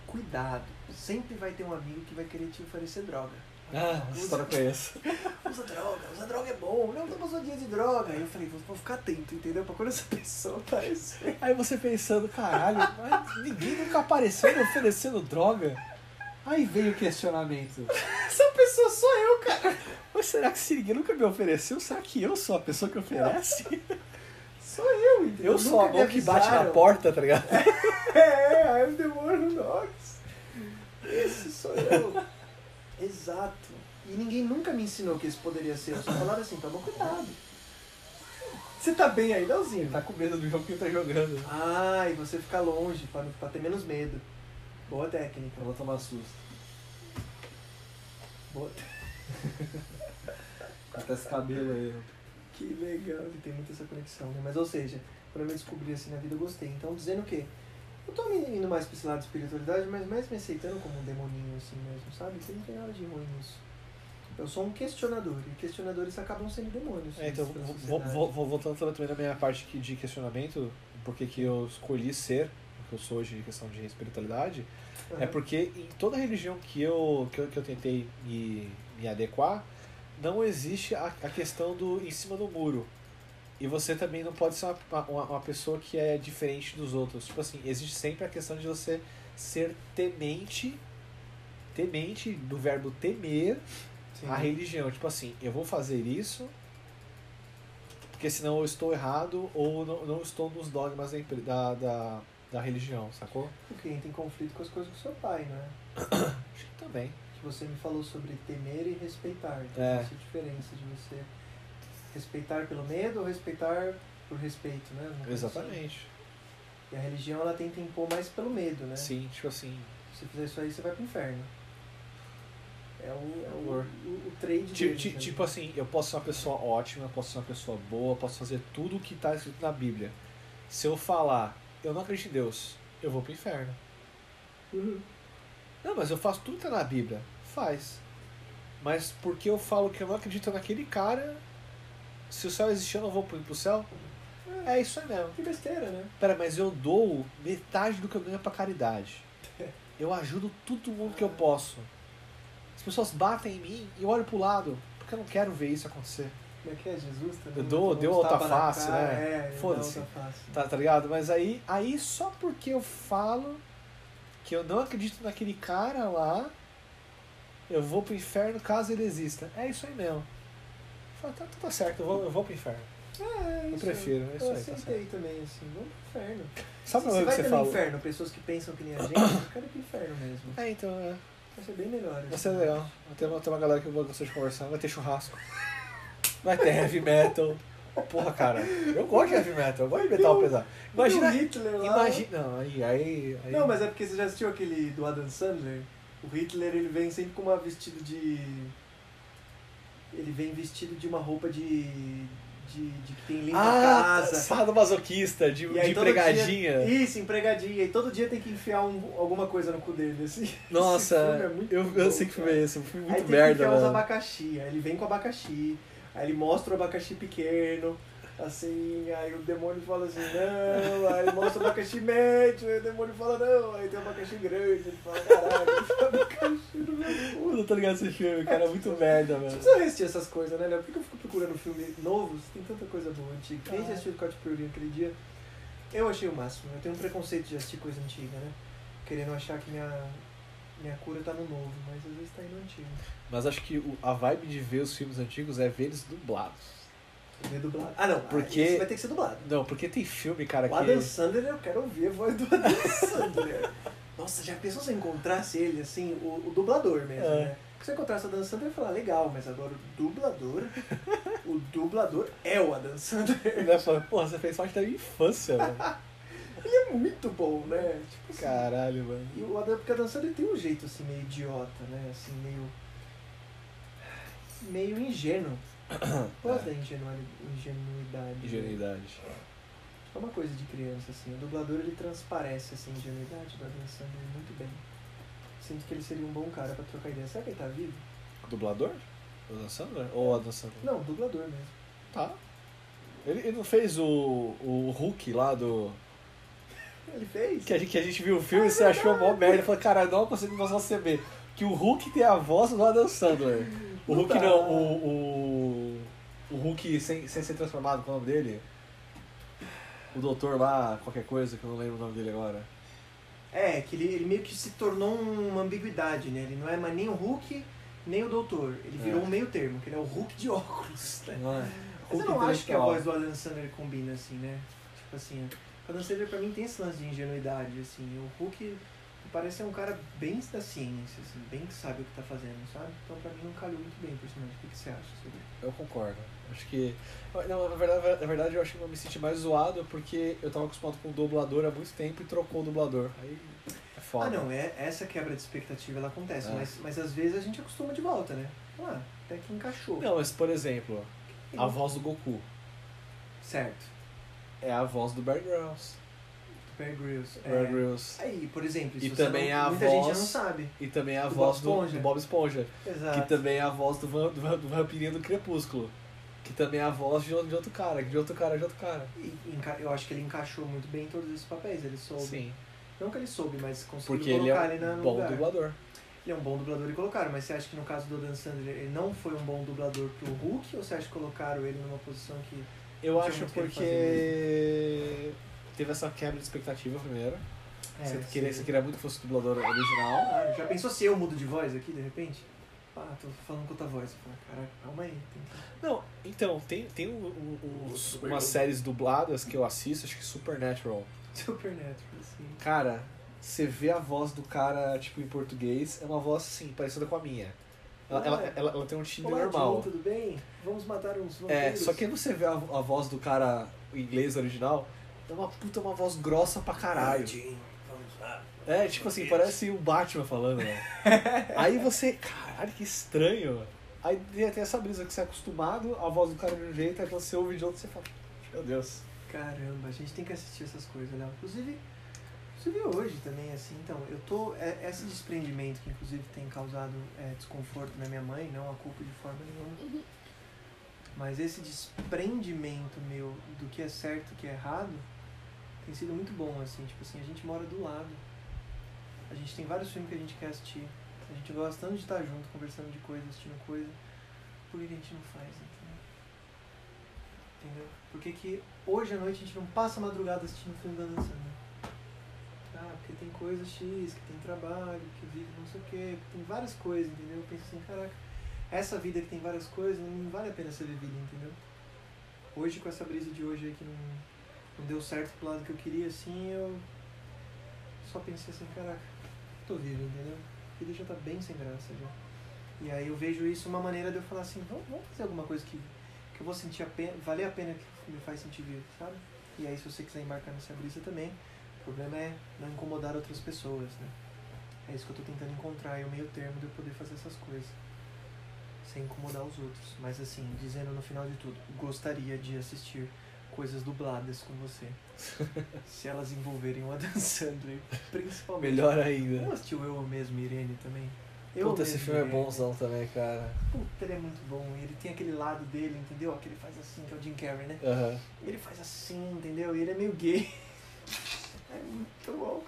cuidado, sempre vai ter um amigo que vai querer te oferecer droga. Ah, essa história conheço. Usa droga, usa droga é bom. Não, tô passando dia de droga. Aí eu falei, vou, vou ficar atento, entendeu? Pra quando essa pessoa aparecer. Aí você pensando, caralho, ninguém nunca apareceu me oferecendo droga. Aí veio o questionamento. Essa pessoa sou eu, cara. Mas será que se ninguém nunca me ofereceu, será que eu sou a pessoa que oferece? Sou eu, entendeu? Eu sou a mão que bate na porta, tá ligado? É, I'm the one who knocks. Esse sou eu. Exato. E ninguém nunca me ensinou que esse poderia ser. Eu só falava assim, toma cuidado. Você tá bem aí, Leozinho? Tá com medo do jogo que tá jogando. Ah, e você fica longe pra, pra ter menos medo. Boa técnica. Eu vou tomar susto. Boa Até esse cabelo aí. Que legal, ele tem muita essa conexão, né? Mas, ou seja, quando eu me descobri assim na vida, eu gostei. Então, dizendo o quê? Eu tô me indo mais pra esse lado de espiritualidade, mas mais me aceitando como um demoninho, assim mesmo, sabe? Que não tem nada de ruim nisso. Eu sou um questionador, e questionadores acabam sendo demônios. É, então, vou, vou, vou voltando também na minha parte de questionamento, porque que eu escolhi ser que eu sou hoje em questão de espiritualidade, é Aham. porque em toda religião que eu, que eu, que eu tentei me, me adequar, não existe a, a questão do em cima do muro. E você também não pode ser uma, uma, uma pessoa que é diferente dos outros. Tipo assim, existe sempre a questão de você ser temente, temente, do verbo temer, Sim. a religião. Tipo assim, eu vou fazer isso porque senão eu estou errado ou não, não estou nos dogmas da, da, da, religião, sacou? Porque entra em conflito com as coisas do seu pai, né? Acho que também. Que você me falou sobre temer e respeitar. Então, É. Essa diferença de você respeitar pelo medo ou respeitar por respeito, né? Coisa assim. Exatamente. E a religião, ela tenta impor mais pelo medo, né? Sim, tipo assim. Se você fizer isso aí, você vai pro inferno. É o, é o, o, o trade Ti- deles, ti- né? Tipo assim, eu posso ser uma pessoa ótima, eu posso ser uma pessoa boa, posso fazer tudo o que está escrito na Bíblia. Se eu falar, eu não acredito em Deus, eu vou pro inferno. Uhum. Não, mas eu faço tudo que tá na Bíblia. Faz. Mas porque eu falo que eu não acredito naquele cara, se o céu existir, eu não vou pro, pro céu? É isso aí mesmo. Que besteira, né? Pera, mas eu dou metade do que eu ganho pra caridade. Eu ajudo todo mundo que eu posso. As pessoas batem em mim e eu olho pro lado, porque eu não quero ver isso acontecer. Como é que é? Jesus também? Eu Dá deu uns outra tapa na face, cara, né? É, Foda-se. outra. Tá, tá ligado? Mas aí, aí só porque eu falo que eu não acredito naquele cara lá, eu vou pro inferno caso ele exista. É isso aí mesmo. Fala, tá, tá certo, eu vou, eu vou pro inferno. É, Eu isso prefiro, é isso eu aí, tá aceitei também, assim, vamos pro inferno. Sabe Se uma você vai que você falou? inferno pessoas que pensam que nem a gente, eu quero ir pro inferno mesmo. É, então, é. Vai ser bem melhor. Vai assim. ser legal. Vai ter uma, ter uma galera que eu gosto de conversar, vai ter churrasco. Vai ter heavy metal. Porra, cara, eu gosto de heavy metal, eu gosto de metal pesado. Imagina. Hitler lá. Imagina. Não, aí, aí, aí. Não, mas é porque você já assistiu aquele do Adam Sandler? O Hitler, ele vem sempre com uma vestido de... Ele vem vestido de uma roupa de... De, de que tem limpa Ah, casa. sardo masoquista, de, de empregadinha. Dia, isso, empregadinha. E todo dia tem que enfiar um- alguma coisa no cu dele, assim. Nossa, é muito eu, bom, eu sei que cara. filme é esse, um filme Aí muito tem que merda, enfiar uns abacaxi. Aí ele vem com abacaxi. Aí ele mostra o abacaxi pequeno. Assim, aí o demônio fala assim, não. Aí ele mostra o abacaxi médio. Aí o demônio fala, não. Aí tem o abacaxi grande. Ele fala, caralho, esse abacaxi no meu cu. Tô ligado esse filme, cara, é muito merda, Você mano. precisa assistir essas coisas, né, Léo? Por que eu fico procurando filme novos? Tem tanta coisa boa, antiga. Quem já assistiu o Scott Pilgrim aquele dia? Eu achei o máximo. Eu tenho um preconceito de assistir coisa antiga, né? Querendo achar que minha, minha cura tá no novo, mas às vezes tá aí no antigo. Mas acho que o- a vibe de ver os filmes antigos é ver eles dublados. Ver dublado. Ah, não. Porque- Esse vai ter que ser dublado. Não, porque tem filme, cara, O que. Adam Sandler, eu quero ouvir a voz do Adam Sandler. Nossa, já pensou se eu encontrasse ele, assim, o, o dublador mesmo, É. né? Se eu encontrasse o Adam Sandler, eu ia falar, legal, mas agora o dublador, o dublador é o Adam Sandler. Né? Porra, você fez parte da minha infância, mano. Ele é muito bom, né? Tipo assim, Caralho, mano. E o Adam, porque o Adam Sandler tem um jeito, assim, meio idiota, né? Assim, meio... Meio ingênuo. Gosto da ingenuidade. ingenuidade. né? Ingenuidade. É uma coisa de criança, assim. O dublador, ele transparece, assim, a ingenuidade do Adam Sandler muito bem. Sinto que ele seria um bom cara pra trocar ideia. Será que ele tá vivo? Dublador? O Adam Sandler? Ou o Adam Sandler? Não, dublador mesmo. Tá. Ele, ele não fez o, o Hulk lá do. Ele fez? Que a gente, que a gente viu o filme e você achou mó merda. Falei, cara, não consigo mais receber. Que o Hulk tem a voz do Adam Sandler. O Hulk dá. não, o. O, o Hulk sem, sem ser transformado, qual é o nome dele? O doutor lá, qualquer coisa, que eu não lembro o nome dele agora. É, que ele, ele meio que se tornou uma ambiguidade, né? Ele não é mais nem o Hulk, nem o Doutor. Ele virou É. um meio termo, que ele é o Hulk de óculos, né? Não é? Mas eu não acho que a voz do Adam Sandler combina assim, né? Tipo assim, o Adam Sandler pra mim tem esse lance de ingenuidade, assim. O Hulk parece ser um cara bem da ciência, assim, bem que sabe o que tá fazendo, sabe? Então pra mim não calhou muito bem o personagem. O que, que você acha sobre Eu concordo. Acho que. Não, na verdade, na verdade, eu acho que eu me senti mais zoado porque eu tava acostumado com o dublador há muito tempo e trocou o dublador. Aí é foda. Ah, não, é, essa quebra de expectativa ela acontece, É. mas, mas às vezes a gente acostuma de volta, né? Ah, até que encaixou. Não, mas por exemplo, a voz do Goku Certo. é a voz do Bear Grylls. Bear Grylls. Bear É. Grylls. Aí, por exemplo, E também não, a muita gente já voz- não sabe. E também a Do voz Bob do, do Bob Esponja. Exato. Que também é a voz do, van, do, do vampirinho do Crepúsculo. Que também é a voz de, outro- de outro cara, de outro cara, de outro cara. E eu acho que ele encaixou muito bem em todos esses papéis. Ele soube. Sim. Não que ele soube, mas conseguiu Porque ele colocar é ele na, um no bom lugar. dublador. Ele é um bom dublador e colocaram, mas você acha que no caso do Dan Sandler ele não foi um bom dublador pro Hulk ou você acha que colocaram ele numa posição que. Eu acho ele porque teve essa quebra de expectativa primeiro. você, queria, sim. você queria muito que fosse o dublador original. Ah, já pensou se eu mudo de voz aqui de repente? Ah, tô falando com outra voz. Falo, caraca, calma aí. Tem que... Não, então, tem, tem um- um- uns- umas séries dubladas que eu assisto, acho que Supernatural. Supernatural, assim. Cara, você vê a voz do cara, tipo, em português, é uma voz, assim, parecida com a minha. Ela, Ah, ela, é. ela, ela tem um timbre Olá, normal. John, tudo bem? Vamos matar uns É, vampiros. só que você vê a, a voz do cara em inglês original, é uma puta uma voz grossa pra caralho. Jim, vamos lá. É, tipo assim, parece o Batman falando, né? Aí você, caralho, que estranho. Aí tem essa brisa que você é acostumado, a voz do cara de um jeito, aí você ouve de outro e você fala, meu Deus. Caramba, a gente tem que assistir essas coisas, Léo. Inclusive, inclusive hoje também, assim, então, eu tô. É, esse desprendimento que inclusive tem causado é, desconforto na minha mãe, não a culpa de forma nenhuma. Mas esse desprendimento meu do que é certo e o que é errado tem sido muito bom, assim, tipo assim, a gente mora do lado. A gente tem vários filmes que a gente quer assistir. A gente gosta tanto de estar junto, conversando de coisa, assistindo coisa. Por que a gente não faz, entendeu? Entendeu? Por que que hoje à noite a gente não passa a madrugada assistindo filme da Sandler? Ah, porque tem coisa X, que tem trabalho, que vive não sei o quê, tem várias coisas, entendeu? Eu penso assim, caraca, essa vida que tem várias coisas não vale a pena ser vivida, entendeu? Hoje, com essa brisa de hoje aí que não, não deu certo pro lado que eu queria, assim, eu só pensei assim, caraca, tô vivo, entendeu? A vida já tá bem sem graça já. E aí eu vejo isso uma maneira de eu falar assim, vamos, vamos fazer alguma coisa que, que eu vou sentir a pena, valer a pena que me faz sentir vivo, sabe? E aí se você quiser embarcar nessa brisa também, o problema é não incomodar outras pessoas, né? É isso que eu tô tentando encontrar, é o meio termo de eu poder fazer essas coisas. Sem incomodar os outros. Mas assim, dizendo no final de tudo, gostaria de assistir coisas dubladas com você. se elas envolverem o Adam Sandler, principalmente. Melhor ainda. Vamos assistir o Eu Mesmo Irene também? Eu Puta, esse filme é bonzão também, cara. Puta, ele é muito bom. Ele tem aquele lado dele, entendeu? Que ele faz assim, que é o Jim Carrey, né? Aham. Ele faz assim, entendeu? E ele é meio gay. É muito bom.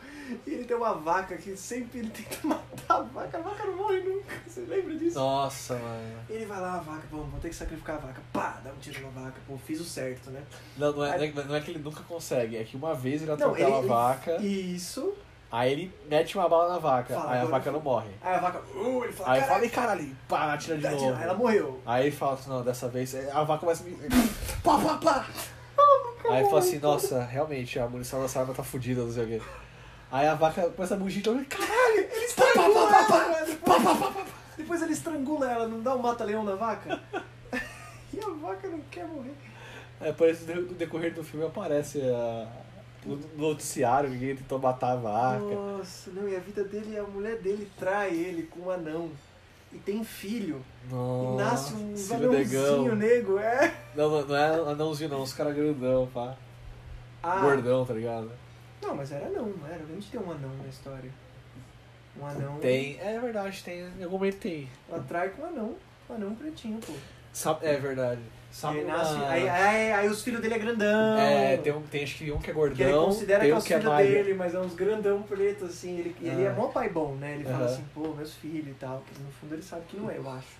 E ele tem uma vaca que sempre ele tenta matar a vaca. A vaca não morre nunca. Você lembra disso? Nossa, mano. Ele vai lá, a vaca, vamos, vou ter que sacrificar a vaca. Pá, dá um tiro na vaca. Pô, fiz o certo, né? Não, não é, é- não é que ele nunca consegue, é que uma vez ele atropela a vaca, Isso. aí ele mete uma bala na vaca, Fala, aí a vaca não morre. Aí a vaca, uh, ele fala, Aí "Caralho, fala, e caralho, pá, atira de novo. tirando." Ela morreu. Aí ele fala não, dessa vez a vaca começa a me. pá, pá, pá. Aí fala assim, nossa, realmente, a munição dessa arma tá fodida, não sei o quê. Aí a vaca começa a mugir, então, caralho, Ele estrangula ela, depois, depois ele estrangula ela, não dá um mata-leão na vaca? e a vaca não quer morrer. É, parece que no decorrer do filme aparece a, no no noticiário, ninguém tentou matar a vaca. Nossa, não, e a vida dele, a mulher dele trai ele com um anão. E tem filho. Nossa, e nasce um anãozinho nego, é. Não, não, não é anãozinho não, os caras grandão, pá. Ah, Gordão, tá ligado? Não, mas era anão, não era? A gente tem um anão na história. Um anão. Tem, é verdade, tem, em algum momento tem. Ela trai com um anão. Um anão pretinho, pô. Sabe, é verdade. Uma- nasce, aí, aí, aí os filhos dele é grandão. É, tem, um, tem acho que um que é Que ele gordão, considera que é os que é dele, mas é uns grandão preto, assim. Ele, ele é Ah. mó pai bom, né? Ele fala assim, pô, meus filhos e tal. Que no fundo ele sabe que não é, eu acho.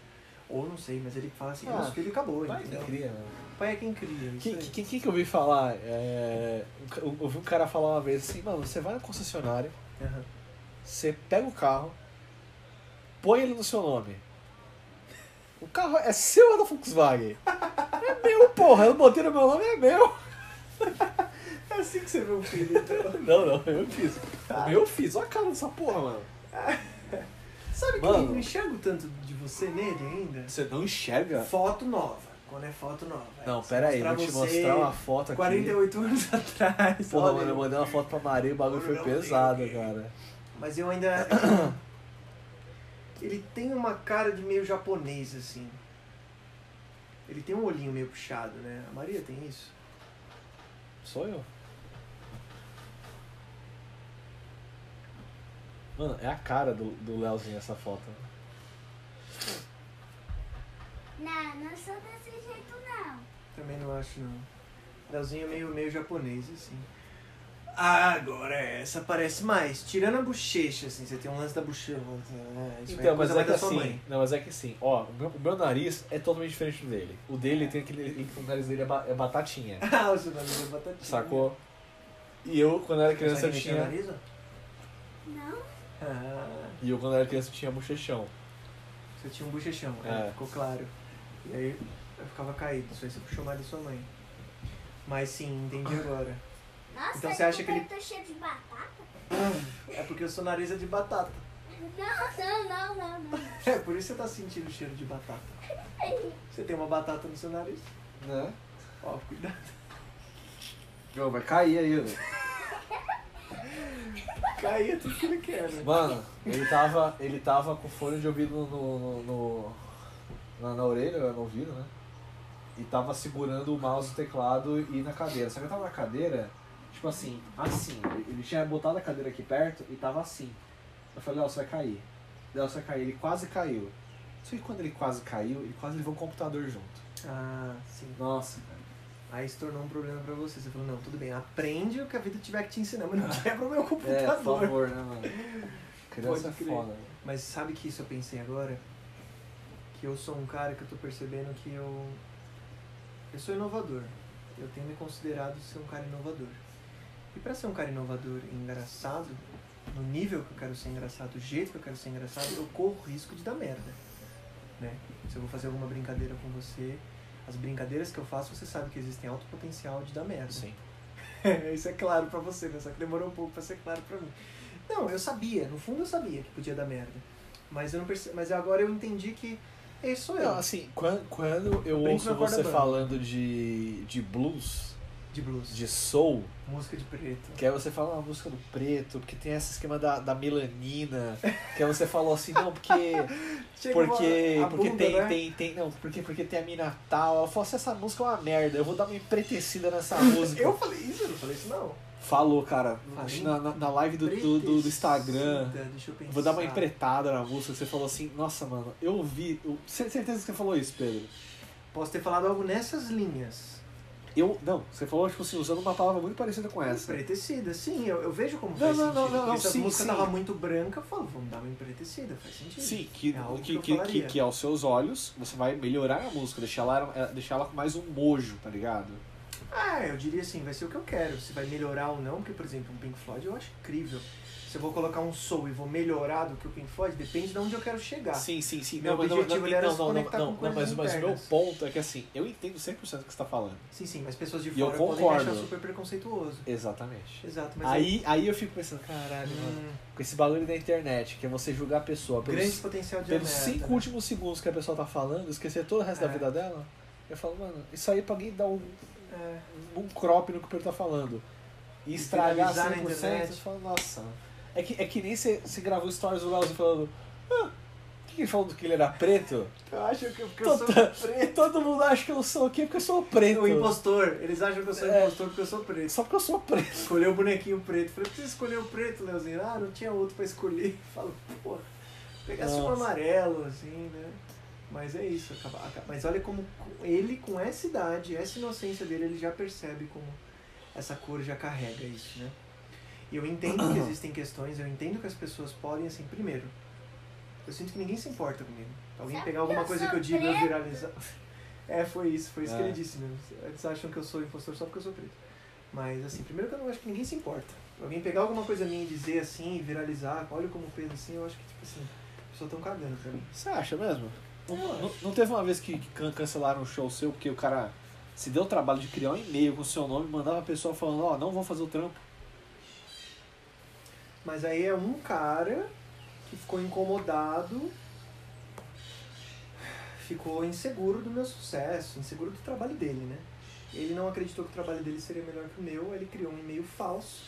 Ou não sei, mas ele fala assim, Ah, meus filhos acabou, Pai entendeu? que cria, mano. Pai é quem cria. Quem, aí. quem, quem que eu ouvi falar? É, eu ouvi um cara falar uma vez assim, mano, você vai na concessionária, Aham. você pega o carro, põe ele no seu nome. O carro é seu ou é da Volkswagen? É meu, porra. Eu botei no meu nome, é meu. É assim que você vê o filho, então. Não, não, eu fiz. Eu fiz. Olha a cara dessa porra, mano. Sabe que Mano. eu não enxergo tanto de você nele ainda? Você não enxerga? Foto nova. Quando é foto nova. Não, Se pera aí, vou te mostrar uma foto aqui. 48 anos atrás. Porra, mano, eu mandei uma foto pra Maria e o bagulho foi Não, pesado, não. cara. Mas eu ainda. Ele tem uma cara de meio japonês, assim. Ele tem um olhinho meio puxado, né? A Maria tem isso. Sou eu. Mano, é a cara do, do Leozinho essa foto. Não, não sou desse jeito não. Também não acho, não. Leozinho é meio, meio japonês, assim. Ah, agora essa parece mais. Tirando a bochecha, assim, você tem um lance da bochecha. É, isso aí Então, é mas coisa é que assim, mãe. não, mas é que assim, ó, o meu, o meu nariz é totalmente diferente do dele. O dele tem aquele. ele- O nariz dele é, ba- é batatinha. Ah, o seu nariz é batatinha. Sacou? E eu, quando era criança, eu tinha. nariz, ó? Não? Ah, E eu, quando era criança, tinha bochechão. você tinha um bochechão, É. é, ficou claro. E aí eu ficava caído, isso aí você puxou mais da sua mãe. Mas sim, entendi agora. Nossa, Então esse você acha que ele- tá cheio de batata? É porque o seu nariz é de batata. Não, não, não, não, não. É, por isso você tá sentindo o cheiro de batata. Você tem uma batata no seu nariz? Né? Ó, cuidado. Não, vai cair aí, velho. Caía tudo que ele quer, né? Mano, ele tava, ele tava com fone de ouvido no, no, no- na, na orelha, no ouvido, né? E tava segurando o mouse, o teclado e na cadeira. Só que eu tava na cadeira, tipo assim, assim. Ele tinha botado a cadeira aqui perto e tava assim. Eu falei, Léo, você vai cair. Léo, você vai cair. Ele quase caiu. Só que quando ele quase caiu, ele quase levou o computador junto. Ah, sim. Nossa, cara. Aí se tornou um problema pra você. Você falou, não, tudo bem, aprende o que a vida tiver que te ensinar, mas não quebra o meu É, por computador. favor, né, mano? Criança é Pode foda. né? Mas sabe que isso eu pensei agora? Que eu sou um cara que eu tô percebendo que eu. Eu sou inovador. Eu tenho me considerado ser um cara inovador. E pra ser um cara inovador e engraçado, no nível que eu quero ser engraçado, do jeito que eu quero ser engraçado, eu corro o risco de dar merda. Né? Se eu vou fazer alguma brincadeira com você, as brincadeiras que eu faço, você sabe que existem alto potencial de dar merda. Sim. Isso é claro pra você, né? Só que demorou um pouco pra ser claro pra mim. Não, eu sabia, no fundo eu sabia que podia dar merda. Mas eu não perce... mas agora eu entendi que esse sou eu. Não, assim, quando, quando eu Brinco ouço você falando de, de blues, de blues. de soul, música de preto. que aí você fala uma música do preto, porque tem esse esquema da, da melanina, que aí você falou assim, não, porque. Porque, porque tem, né? tem, tem. Não, porque, porque tem a mina tal. Ela falou assim, essa música é uma merda, eu vou dar uma empretecida nessa música. Eu falei isso, eu não falei isso não. Falou, cara, Falei? na, na, na live do, do, do, do Instagram. Eu. Vou dar uma empretada na música. Você falou assim, nossa, mano, eu ouvi. Eu, cer- certeza que você falou isso, Pedro. Posso ter falado algo nessas linhas. Eu. Não, você falou, tipo assim, usando uma palavra muito parecida com essa. Empretecida, sim, eu, eu vejo como Não, faz não, sentido. não, não, não, se a música sim. tava muito branca, eu falo, vamos dar uma empretecida, faz sentido. Sim, que, É que que, que, que, aos seus olhos você vai melhorar a música, deixar ela, eh, deixar ela com mais um mojo, tá ligado? Ah, eu diria assim, vai ser o que eu quero. Se vai melhorar ou não, porque, por exemplo, um Pink Floyd eu acho incrível. Se eu vou colocar um soul e vou melhorar do que o Pink Floyd, depende de onde eu quero chegar. Sim, sim, sim. Meu Não, mas não, objetivo não, ali era não, se não, não, conectar não, com não, mas, mas o meu internas. ponto é que assim, eu entendo 100% o que você tá falando. Sim, sim, mas pessoas de eu fora podem achar super preconceituoso. Exatamente. Exato, mas Aí, aí eu fico pensando, caralho, mano, Hum, com esse bagulho da internet, que é você julgar a pessoa pelos, grande potencial de pelos cinco né? últimos segundos que a pessoa tá falando, esquecer todo o resto da É. vida dela, eu falo, mano, isso aí pra alguém dar um, É, um crop no que o Pedro tá falando. E estragar viralizar na 100%, internet. você fala, nossa. É que, é que nem você, você gravou stories do Leozinho falando, ah, o que ele falou que ele era preto? eu acho que porque eu sou preto. Todo mundo acha que eu sou o quê? Porque eu sou preto. O impostor, eles acham que eu sou É. impostor porque eu sou preto. Só porque eu sou preto. Escolheu o bonequinho preto. Falei, por que você escolheu o preto, Leozinho? Ah, não tinha outro pra escolher. Falo, pô, pegasse um amarelo, assim, né? Mas é isso. acaba- acaba- Mas olha como ele, com essa idade, essa inocência dele, ele já percebe como essa cor já carrega isso, né? E eu entendo que existem questões, eu entendo que as pessoas podem, assim, primeiro, eu sinto que ninguém se importa comigo. Alguém Sabe pegar que alguma eu coisa que eu diga e eu viralizar. É, foi isso, foi isso que É. ele disse mesmo. Eles acham que eu sou impostor só porque eu sou preto. Mas, assim, primeiro que eu não acho que ninguém se importa. Alguém pegar alguma coisa minha e dizer assim, e viralizar, olha como peso assim, eu acho que, tipo assim, as pessoas estão cagando pra mim. Você acha mesmo? Não, não, não teve uma vez que, que can- cancelaram um show seu porque o cara se deu o trabalho de criar um e-mail com o seu nome, mandava a pessoa falando, ó, não vou fazer o trampo. Mas aí é um cara que ficou incomodado, ficou inseguro do meu sucesso, inseguro do trabalho dele, né? Ele não acreditou que o trabalho dele seria melhor que o meu, ele criou um e-mail falso,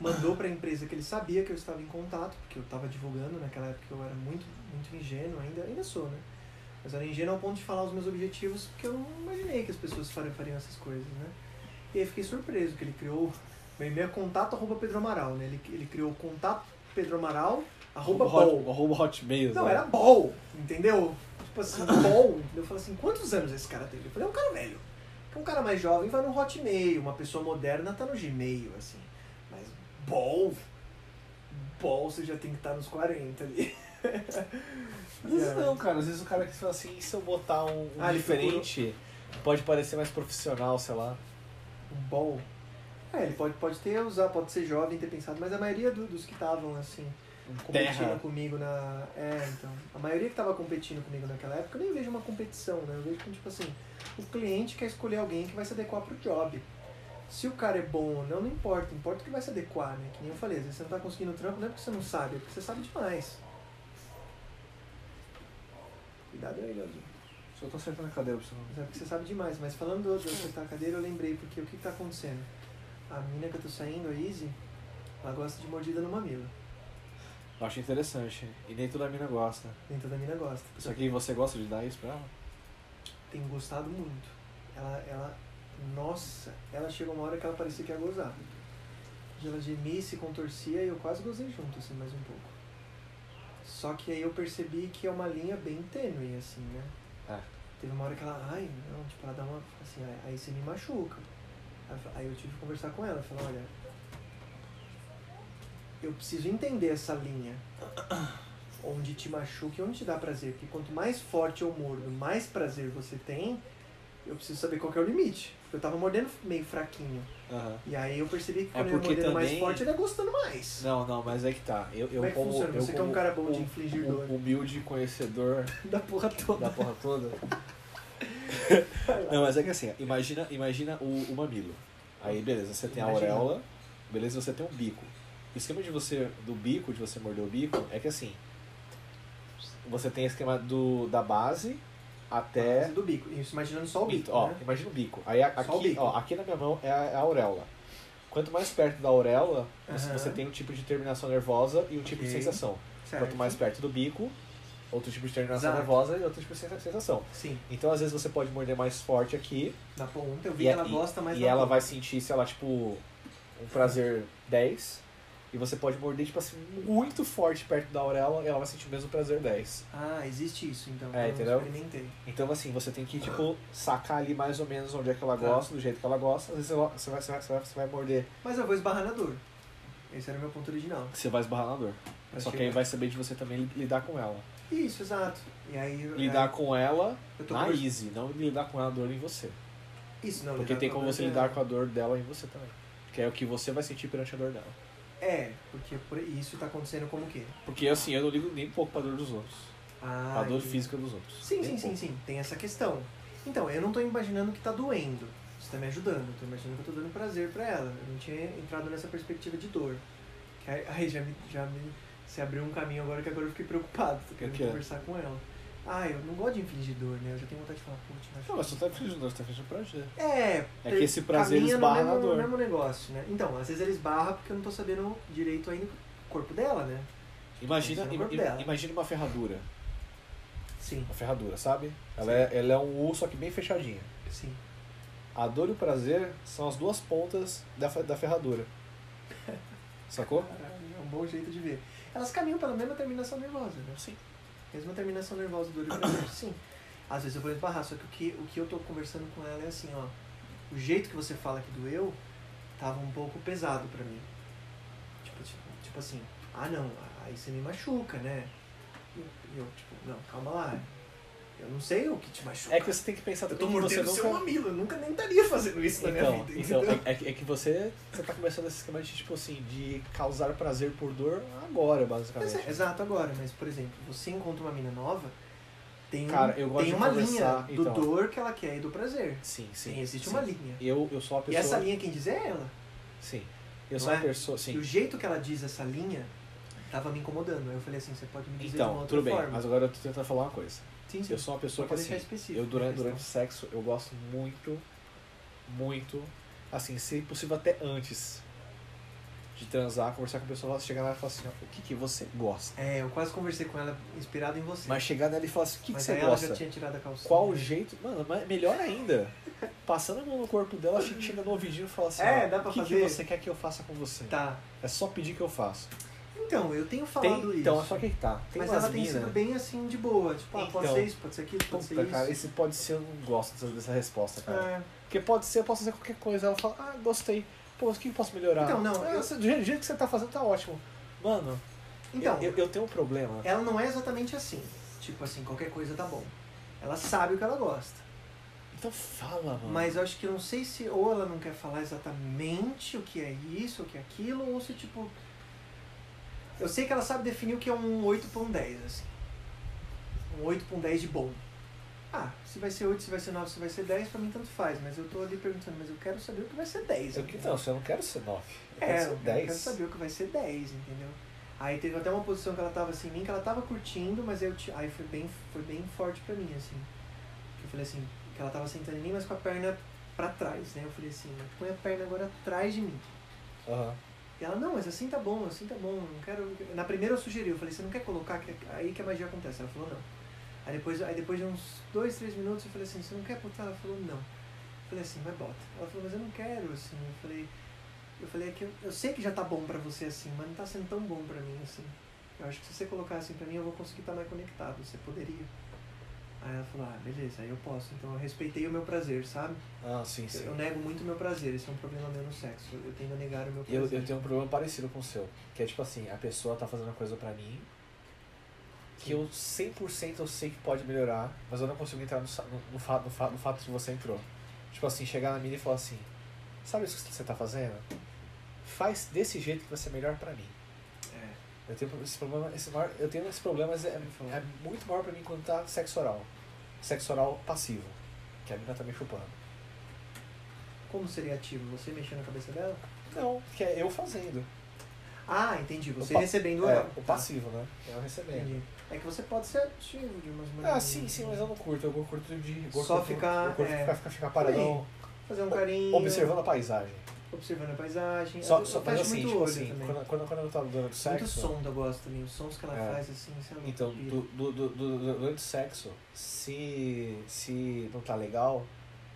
mandou para a empresa que ele sabia que eu estava em contato, porque eu estava divulgando naquela época eu era muito, muito ingênuo, ainda, ainda sou, né? Mas era ingênuo ao ponto de falar os meus objetivos, porque eu não imaginei que as pessoas fariam essas coisas, né? E aí fiquei surpreso que ele criou meu e-mail é contato arroba Pedro Amaral, né? Ele, ele criou contato Pedro Amaral arroba bol. Arroba hotmail. Não, né? era bol, entendeu? Tipo assim, bol. Eu falei assim, quantos anos esse cara teve? Eu falei, é um cara velho. Porque um cara mais jovem vai no Hotmail, uma pessoa moderna tá no Gmail, assim. Mas bol, bol você já tem que estar nos 40 ali. Às vezes É. não, cara. Às vezes o cara que fala assim, e se eu botar um, um Ah, diferente, pode parecer mais profissional, sei lá. Um bol. É, ele pode, pode ter usar, pode ser jovem ter pensado, mas a maioria do- dos que estavam assim, competindo terra. comigo na. É, então. A maioria que tava competindo comigo naquela época, eu nem vejo uma competição, né? Eu vejo como, tipo assim, o cliente quer escolher alguém que vai se adequar pro job. Se o cara é bom ou não, não importa. Importa o que vai se adequar, né? Que nem eu falei, às vezes você não tá conseguindo trampo, não é porque você não sabe, é porque você sabe demais. Cuidado aí, Leozinho. Só tô acertando a cadeira pra você não. É porque você sabe demais. Mas falando do, do acertar a cadeira, eu lembrei, porque o que, que tá acontecendo? A menina que eu tô saindo, a Izzy, ela gosta de mordida no mamilo. Eu acho interessante. E nem toda mina gosta. Nem toda mina gosta. Só que você gosta de dar isso pra ela? Tem gostado muito. Ela, ela, nossa, ela chegou uma hora que ela parecia que ia gozar. Ela gemia se contorcia e eu quase gozei junto, assim, mais um pouco. Só que aí eu percebi que é uma linha bem tênue, assim, né? É. Teve uma hora que ela, ai, não, tipo, ela dá uma, assim, aí você me machuca. Aí eu eu tive que conversar com ela, falar, olha, eu preciso entender essa linha. Onde te machuca e onde te dá prazer. Porque quanto mais forte eu mordo, mais prazer você tem, eu preciso saber qual que é o limite. Porque eu tava mordendo meio fraquinho. Aham. E aí eu percebi que É quando eu ia porque mordendo mais também- forte, ele ia gostando mais. Não, não, mas é que tá. Eu, eu Como é que como, funciona? eu Você que é um como cara bom de um- infligir um dor. humilde conhecedor Da porra toda. da porra toda. Não, mas é que assim, imagina, imagina o, o mamilo. Aí, beleza, você tem a Imagina. auréola, beleza, você tem um bico. O esquema de você, do bico, de você morder o bico, é que assim, você tem o esquema do, da base até... Base do bico. Isso, imaginando só o bico. ó, né? imagina o bico. Aí a- aqui, bico. ó, aqui na minha mão é a, é a auréola. Quanto mais perto da auréola, você, Aham. você tem um tipo de terminação nervosa e um tipo de Ok. sensação. Certo. Quanto mais perto do bico, outro tipo de terminação Exato. nervosa e outro tipo de sensa- sensação. Sim, Então, às vezes, você pode morder mais forte aqui na ponta. Eu vi e, que ela gosta mais e ela ponta. vai sentir, sei lá, tipo, um prazer 10. E você pode morder, tipo assim, muito forte perto da auréola e ela vai sentir o mesmo prazer 10. Ah, existe isso, então. É, eu entendeu? experimentei. Então, assim, você tem que, tipo, sacar ali mais ou menos onde é que ela Tá. gosta, do jeito que ela gosta. Às vezes você vai, você vai, você vai, você vai morder, Mas eu vou esbarrar na dor. Esse era o meu ponto original. você vai esbarrar na dor. Só que aí vai saber de você também li- lidar com ela. Isso, exato. E aí... Lidar é, com ela na convers- easy, não lidar com a dor em você. Isso, não, Porque tem como você lidar com a dor dela em você também. Que é o que você vai sentir perante a dor dela. É, porque por- isso tá acontecendo como o quê? Porque assim, eu não ligo nem um pouco pra dor dos outros. Ah, pra dor entendi. física dos outros. Sim, Nem sim, um sim, pouco. sim. Tem essa questão. Então, eu não tô imaginando que tá doendo. Você tá me ajudando. Eu tô imaginando que eu tô dando prazer pra ela. Eu não tinha entrado nessa perspectiva de dor. Que aí já me, já me se abriu um caminho agora que agora eu fiquei preocupado. Tô querendo que é? conversar com ela. Ah, eu não gosto de infligir dor, né? Eu já tenho vontade de falar, putz, mas... Não, mas você tá fingindo dor, você tá fingindo prazer. É, É que esse prazer no na dor. no mesmo negócio, né? Então, às vezes ele esbarra porque eu não tô sabendo direito ainda o corpo dela, né? Imagina, é o corpo dela. imagina uma ferradura. Sim, Uma ferradura, sabe? Ela é, ela é um U, só que bem fechadinha. sim. A dor e o prazer são as duas pontas da, da ferradura. Sacou? Caralho, é um bom jeito de ver. Elas caminham pela mesma terminação nervosa, né? Sim. Mesma terminação nervosa do prazer, sim. Às vezes eu vou esbarrar, só que o que, o que eu tô conversando com ela é assim, ó. O jeito que você fala que doeu tava um pouco pesado pra mim. Tipo, tipo, tipo assim, ah não, aí você me machuca, né? E eu, tipo, não, calma lá. Eu não sei o que te machuca. É que você tem que pensar eu tô também que você mordendo seu nunca... mamilo, eu nunca nem estaria fazendo isso na Então, minha vida. então é, é que- é que você, você tá começando esse esquema de, tipo assim, de causar prazer por dor agora, basicamente. é, exato agora, mas por exemplo, você encontra uma mina nova, tem, Cara, eu gosto tem de uma linha do então. dor que ela quer e do prazer. Sim, sim. Sim, existe sim. uma linha. Eu, eu sou E pessoa. essa linha quem diz é ela. Sim. Eu Não sou é? pessoa. E Sim. o jeito que ela diz essa linha tava me incomodando. Aí eu falei assim, você pode me dizer de Então, uma outra tudo bem, forma. mas agora eu tô tentando falar uma coisa. Sim, sim. Eu sou uma pessoa que assim, eu durante, a durante o sexo, eu gosto muito, muito, assim, se possível até antes de transar, conversar com a pessoa, chegar lá e falar assim, ó, o que que você gosta? É, eu quase conversei com ela inspirado em você. Mas chegar nela e falar assim, o que, que você ela gosta? já tinha tirado a calcinha. Qual o jeito? Mano, melhor ainda. Passando a mão no corpo dela, che- chega no ouvidinho e fala assim, É, ó, dá pra o que, fazer? que você quer que eu faça com você? Tá. É só pedir que eu faço. Então, eu tenho Tem, falado isso. então, é só que tá. Tem mas ela tem mina- sido bem assim, de boa. Tipo, ah, pode Então. ser isso, pode ser aquilo, pode ser isso. cara, esse pode ser, eu não gosto dessa, resposta, cara. É. Porque pode ser, eu posso fazer qualquer coisa. Ela fala, ah, gostei. Pô, o que eu posso melhorar? Então, não, Ah, eu- do jeito do jeito que você tá fazendo, tá ótimo. Mano, Então, eu, eu, eu tenho um problema. ela não é exatamente assim. Tipo assim, qualquer coisa tá bom. Ela sabe o que ela gosta. Então fala, mano. Mas eu acho que eu não sei se ou ela não quer falar exatamente o que é isso, o que é aquilo, ou se tipo. Eu sei que ela sabe definir o que é um 8 pra um 10, assim. Um 8 pra um 10 de bom. Ah, se vai ser 8, se vai ser 9, se vai ser 10, pra mim tanto faz. Mas eu tô ali perguntando, mas eu quero saber o que vai ser 10. Eu, não, eu não quero ser 9. Eu É, quero eu ser quero 10. saber o que vai ser 10, entendeu? Aí teve até uma posição que ela tava assim em mim, que ela tava curtindo, mas eu aí foi bem, foi bem forte pra mim, assim. Eu falei assim, que ela tava sentando em mim, mas com a perna pra trás, né? Eu falei assim, põe a perna agora atrás de mim. Aham. E ela, não, mas assim tá bom, assim tá bom, não quero. Na primeira eu sugeri, eu falei, você não quer colocar que aí que a magia acontece? Ela falou, não. Aí depois, aí depois de uns dois, três minutos eu falei assim, você não quer botar? Ela falou, não. Eu falei assim, vai bota. Ela falou, mas eu não quero, assim. Eu falei, eu falei, é que eu, eu sei que já tá bom pra você assim, mas não tá sendo tão bom pra mim, assim. Eu acho que se você colocar assim pra mim, eu vou conseguir estar mais conectado, você poderia. Aí ela falou, ah, beleza, aí eu posso. Então eu respeitei o meu prazer, sabe? Ah, sim, sim. Eu nego muito o meu prazer, esse é um problema meu no sexo. Eu tendo a negar o meu Eu, prazer. eu tenho um problema parecido com o seu. Que é tipo assim, a pessoa tá fazendo uma coisa pra mim que eu 100% eu sei que pode melhorar, mas eu não consigo entrar no, no, no, fato, no, fato, no fato que você entrou. Tipo assim, chegar na mina e falar assim, sabe isso que você tá fazendo? Faz desse jeito que vai ser melhor pra mim. Eu tenho esse problema, esse maior, eu tenho esse problema, mas é, é muito maior pra mim quando tá sexo oral. Sexo oral passivo, que a mina tá me chupando. Como seria ativo? Você mexendo na cabeça dela? Não, que é eu fazendo. Ah, entendi. Você pa- recebendo É, o Tá, passivo, né? Eu recebendo. Entendi. É que você pode ser ativo de umas Ah, maneiras. sim, sim, mas eu não curto. Eu curto de. Eu Só curto- ficar, Eu curto é, ficar, ficar, ficar paradão, Fazer um carinho. observando a paisagem. Observando a paisagem. Só, só mas assim, muito tipo assim, também. quando, quando, quando eu tava durante o Muito sexo. som eu gosto também. Os sons que ela É. faz assim, sei lá. Então, do, do, do, do- durante o sexo, se, se não tá legal,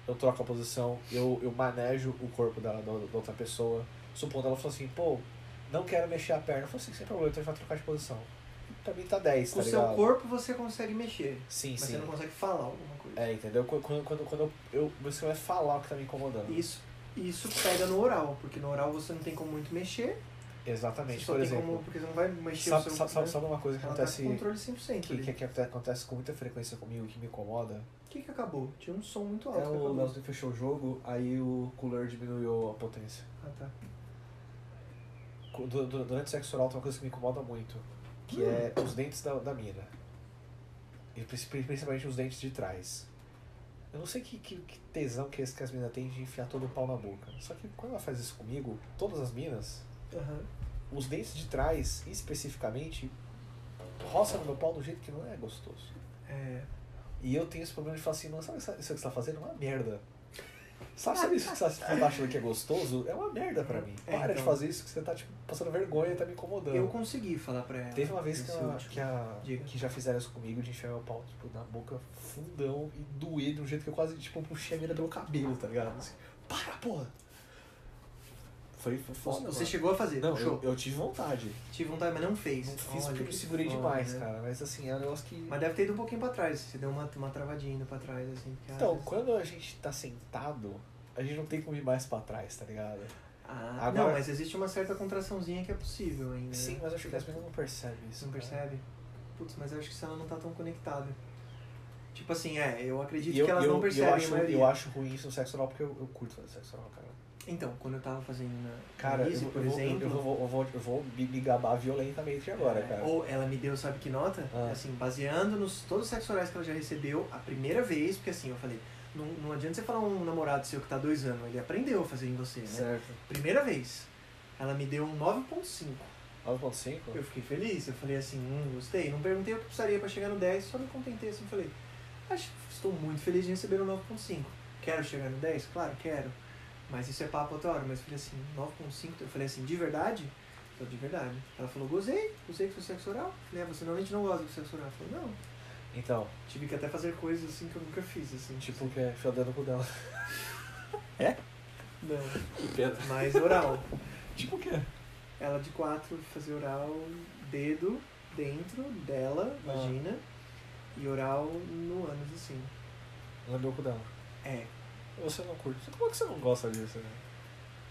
eu troco a posição, eu, eu manejo o corpo da, da, da outra pessoa. Supondo ela falou assim, pô, não quero mexer a perna. Eu falei assim, sem problema, então a gente vai trocar de posição. Pra mim tá 10, Com tá o seu ligado? corpo você consegue mexer. Sim, Mas sim. você não consegue falar alguma coisa. É, entendeu? Quando, quando, quando, eu, eu, você vai falar o que tá me incomodando. Isso, isso pega no oral, porque no oral você não tem como muito mexer. Exatamente, por exemplo. como. Porque você não vai mexer Sabe, o seu. sabe, sabe, né? sabe uma coisa que Ela tá acontece com controle 100%. que, que, que acontece com muita frequência comigo e que me incomoda? O que, que acabou? Tinha um som muito alto. É o. Leozinho fechou o jogo, aí o cooler diminuiu a potência. Ah, tá. Du- du- Durante o sexo oral tem uma coisa que me incomoda muito, que Hum. é os dentes da, da mina. E princi- principalmente os dentes de trás. Eu não sei que, que, que tesão que, esse que as minas têm de enfiar todo o pau na boca. Só que quando ela faz isso comigo, todas as minas, Aham. os dentes de trás, especificamente, roça no meu pau do jeito que não é gostoso. É. E eu tenho esse problema de falar assim, mano, sabe isso que você tá fazendo? É uma merda. Sabe, sabe isso que você tá achando que é gostoso? É uma merda pra mim. É, Para de então. fazer isso que você tá, tipo, passando vergonha e tá me incomodando. Eu consegui falar pra ela. Teve uma vez que, nesse a- último. que, a- Diga. que já fizeram isso comigo, de enfiar meu pau, tipo, na boca fundão e doer de um jeito que eu quase, tipo, puxei a mina pelo cabelo, tá ligado? Assim, para, porra! Foi, foi foda, Você mano. chegou a fazer, Não, eu, eu tive vontade. Tive vontade, mas não fez. Não fiz Olha, porque eu me segurei demais, né? cara. Mas assim, é um negócio que. Mas deve ter ido um pouquinho pra trás. Você deu uma, uma travadinha indo pra trás, assim. Então, vezes- quando a gente tá sentado, a gente não tem como ir mais pra trás, tá ligado? Ah, Agora- Não, mas existe uma certa contraçãozinha que é possível ainda. Sim, né? mas eu acho que as pessoas não percebem isso. Não cara. percebe? Putz, mas eu acho que se ela não tá tão conectada. Tipo assim, é, eu acredito eu, que elas eu, não eu, percebem a acho, eu acho ruim isso no sexo oral porque eu, eu curto fazer sexo oral, cara. Então, quando eu tava fazendo na Cara, eu, Easy, eu por vou, exemplo... eu, vou, eu, vou, eu vou me gabar violentamente agora, É, cara. Ou ela me deu, sabe que nota? Ah. Assim, baseando nos todos os sexos orais que ela já recebeu, a primeira vez, porque assim, eu falei, não, não adianta você falar um namorado seu que tá dois anos, ele aprendeu a fazer em você, né? Certo. Primeira vez, ela me deu um 9.5. 9.5? Eu fiquei feliz, eu falei assim, hum, gostei. Não perguntei o que precisaria pra chegar no 10, só me contentei assim, falei, acho, estou muito feliz de receber um 9.5. Quero chegar no 10? Claro, quero. Mas isso é papo outra hora. Mas eu falei assim, 9.5, eu falei assim, de verdade? Eu, de verdade. Ela falou, gozei, gozei com o sexo oral. Eu Falei, ah, você normalmente não gosta do sexo oral. Eu falei, não. Então, Tive que até fazer coisas assim que eu nunca fiz, assim. tipo o que é enfiar o dedo no cu dela. Não, Que pena. mas oral. Tipo o quê? Ela de quatro fazer oral, dedo dentro dela, Ah. vagina, e oral no ânus, assim. Lambeu o cu dela. É. Você não curte. Como é que você não gosta disso, né?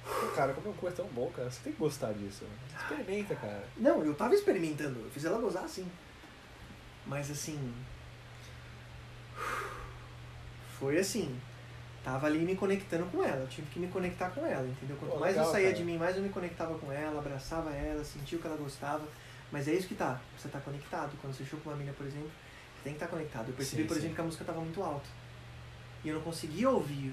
Pô, Cara, como o cu é tão bom, cara. Você tem que gostar disso. né? Experimenta, cara. Não, eu tava experimentando, eu fiz ela gozar assim. Mas assim. Foi assim. Tava ali me conectando com ela, eu tive que me conectar com ela, entendeu? Quanto Pô, mais legal, eu saía cara. de mim, mais eu me conectava com ela, abraçava ela, sentia o que ela gostava. Mas é isso que tá, você tá conectado. Quando você chupa uma mina, por exemplo, você tem que estar conectado. Eu percebi, Sim, por sim. exemplo, que a música tava muito alta. E eu não conseguia ouvir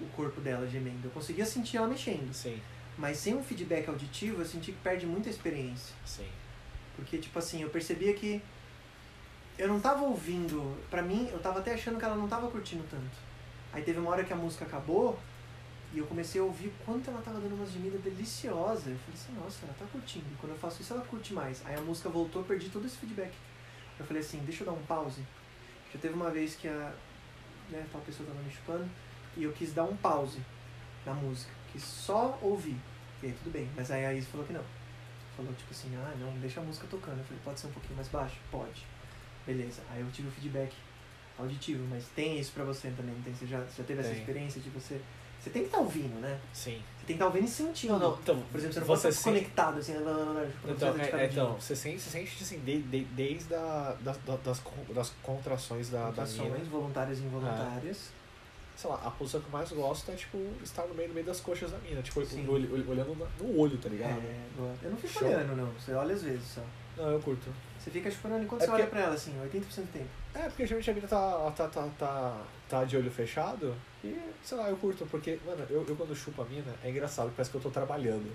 o corpo dela gemendo, eu conseguia sentir ela mexendo. Sim, Mas sem um feedback auditivo, eu senti que perde muita experiência. sim. Porque, tipo assim, eu percebia que eu não tava ouvindo. Pra mim, eu tava até achando que ela não tava curtindo tanto. Aí teve uma hora que a música acabou e eu comecei a ouvir quanto ela tava dando umas gemidas deliciosas. Eu falei assim, nossa, ela tá curtindo. E quando eu faço isso, ela curte mais. Aí a música voltou, eu perdi todo esse feedback. Eu falei assim, deixa eu dar um pause. Já teve uma vez que a né, tal pessoa tava me chupando e eu quis dar um pause na música. Quis só ouvir. E aí tudo bem. Mas aí a Izzy falou que não falou tipo assim, ah não, deixa a música tocando. Eu falei, pode ser um pouquinho mais baixo? Pode. Beleza. Aí eu tive o feedback auditivo, mas tem isso pra você também, não tem? Você já, já teve essa Tem. experiência de você. Você tem que estar ouvindo, né? Sim. Você tem que estar ouvindo e sentindo. Não, então, Por exemplo, você não você pode estar sente- conectado assim, lá, lá, lá, tipo, Então, é, é, então você sente, você sente assim, de, de- desde a, das, das, das contrações da, da mina. Contrações voluntárias e involuntárias. Sei lá, a posição que eu mais gosto é, tipo, estar no meio, no meio das coxas da mina. Tipo, no olhando no olho, tá ligado? É, eu não fico Show. olhando, não. Você olha às vezes só. Não, eu curto. Você fica chupando enquanto É você olha porque- pra ela, assim, 80% do tempo. É, porque geralmente a mina tá, tá, tá, tá, tá de olho fechado e, sei lá, eu curto, porque, mano, eu, eu quando chupo a mina, é engraçado, parece que eu tô trabalhando.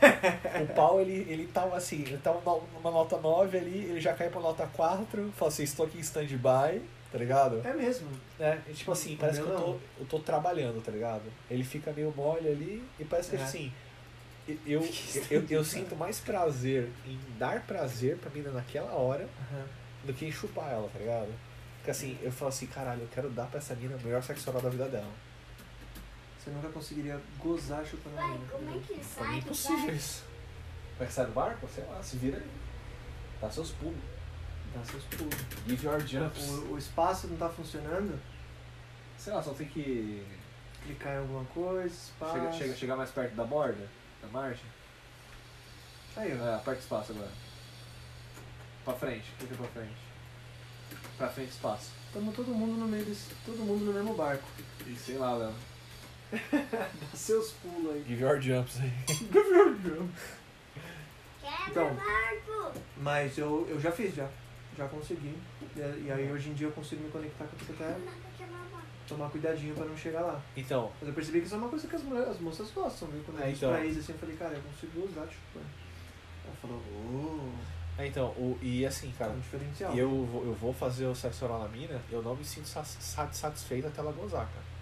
o pau, ele, ele tá assim, ele tá numa nota 9 ali, ele já cai pra nota 4, fala assim, estou aqui em stand-by, tá ligado? É mesmo. É, e, tipo assim, parece que eu tô, eu tô trabalhando, tá ligado? Ele fica meio mole ali e parece que É. assim. Eu, eu, eu, sinto mais prazer em dar prazer pra mina naquela hora Aham. do que em chupar ela, tá ligado? Porque assim, eu falo assim, caralho, eu quero dar pra essa mina o melhor sexo oral da vida dela. Você nunca conseguiria gozar chupando a mina. como é que mim é sai? impossível isso. Vai que sai do barco? Sei lá, se vira aí. Dá seus pulos. Dá seus pulos. Give your jumps. O, o espaço não tá funcionando, Sei lá, só tem que clicar em alguma coisa, espaço. chega, chega, chegar mais perto da borda, da margem. Aí, ó. É, aperta espaço agora. Pra frente, clica pra frente. Pra frente espaço. Tamo todo mundo no meio desse. Todo mundo no mesmo barco. E sei lá, Léo. Dá seus pulos aí. Give your jumps aí. Quebra Então. o barco! Mas eu, eu já fiz já. Já consegui. E, e aí hoje em dia eu consigo me conectar com a até tomar cuidadinho pra não chegar lá. Então, Mas eu percebi que isso é uma coisa que as, mulheres, as moças gostam, viu? Quando eu É, disse então. pra Isa assim, eu falei, cara, eu consigo usar chupando. Ela falou, oh, é, então o, e assim, é cara, um diferencial. eu, vou- eu vou fazer o sexo oral na mina, eu não me sinto sa- sa- satisfeito até ela gozar, cara.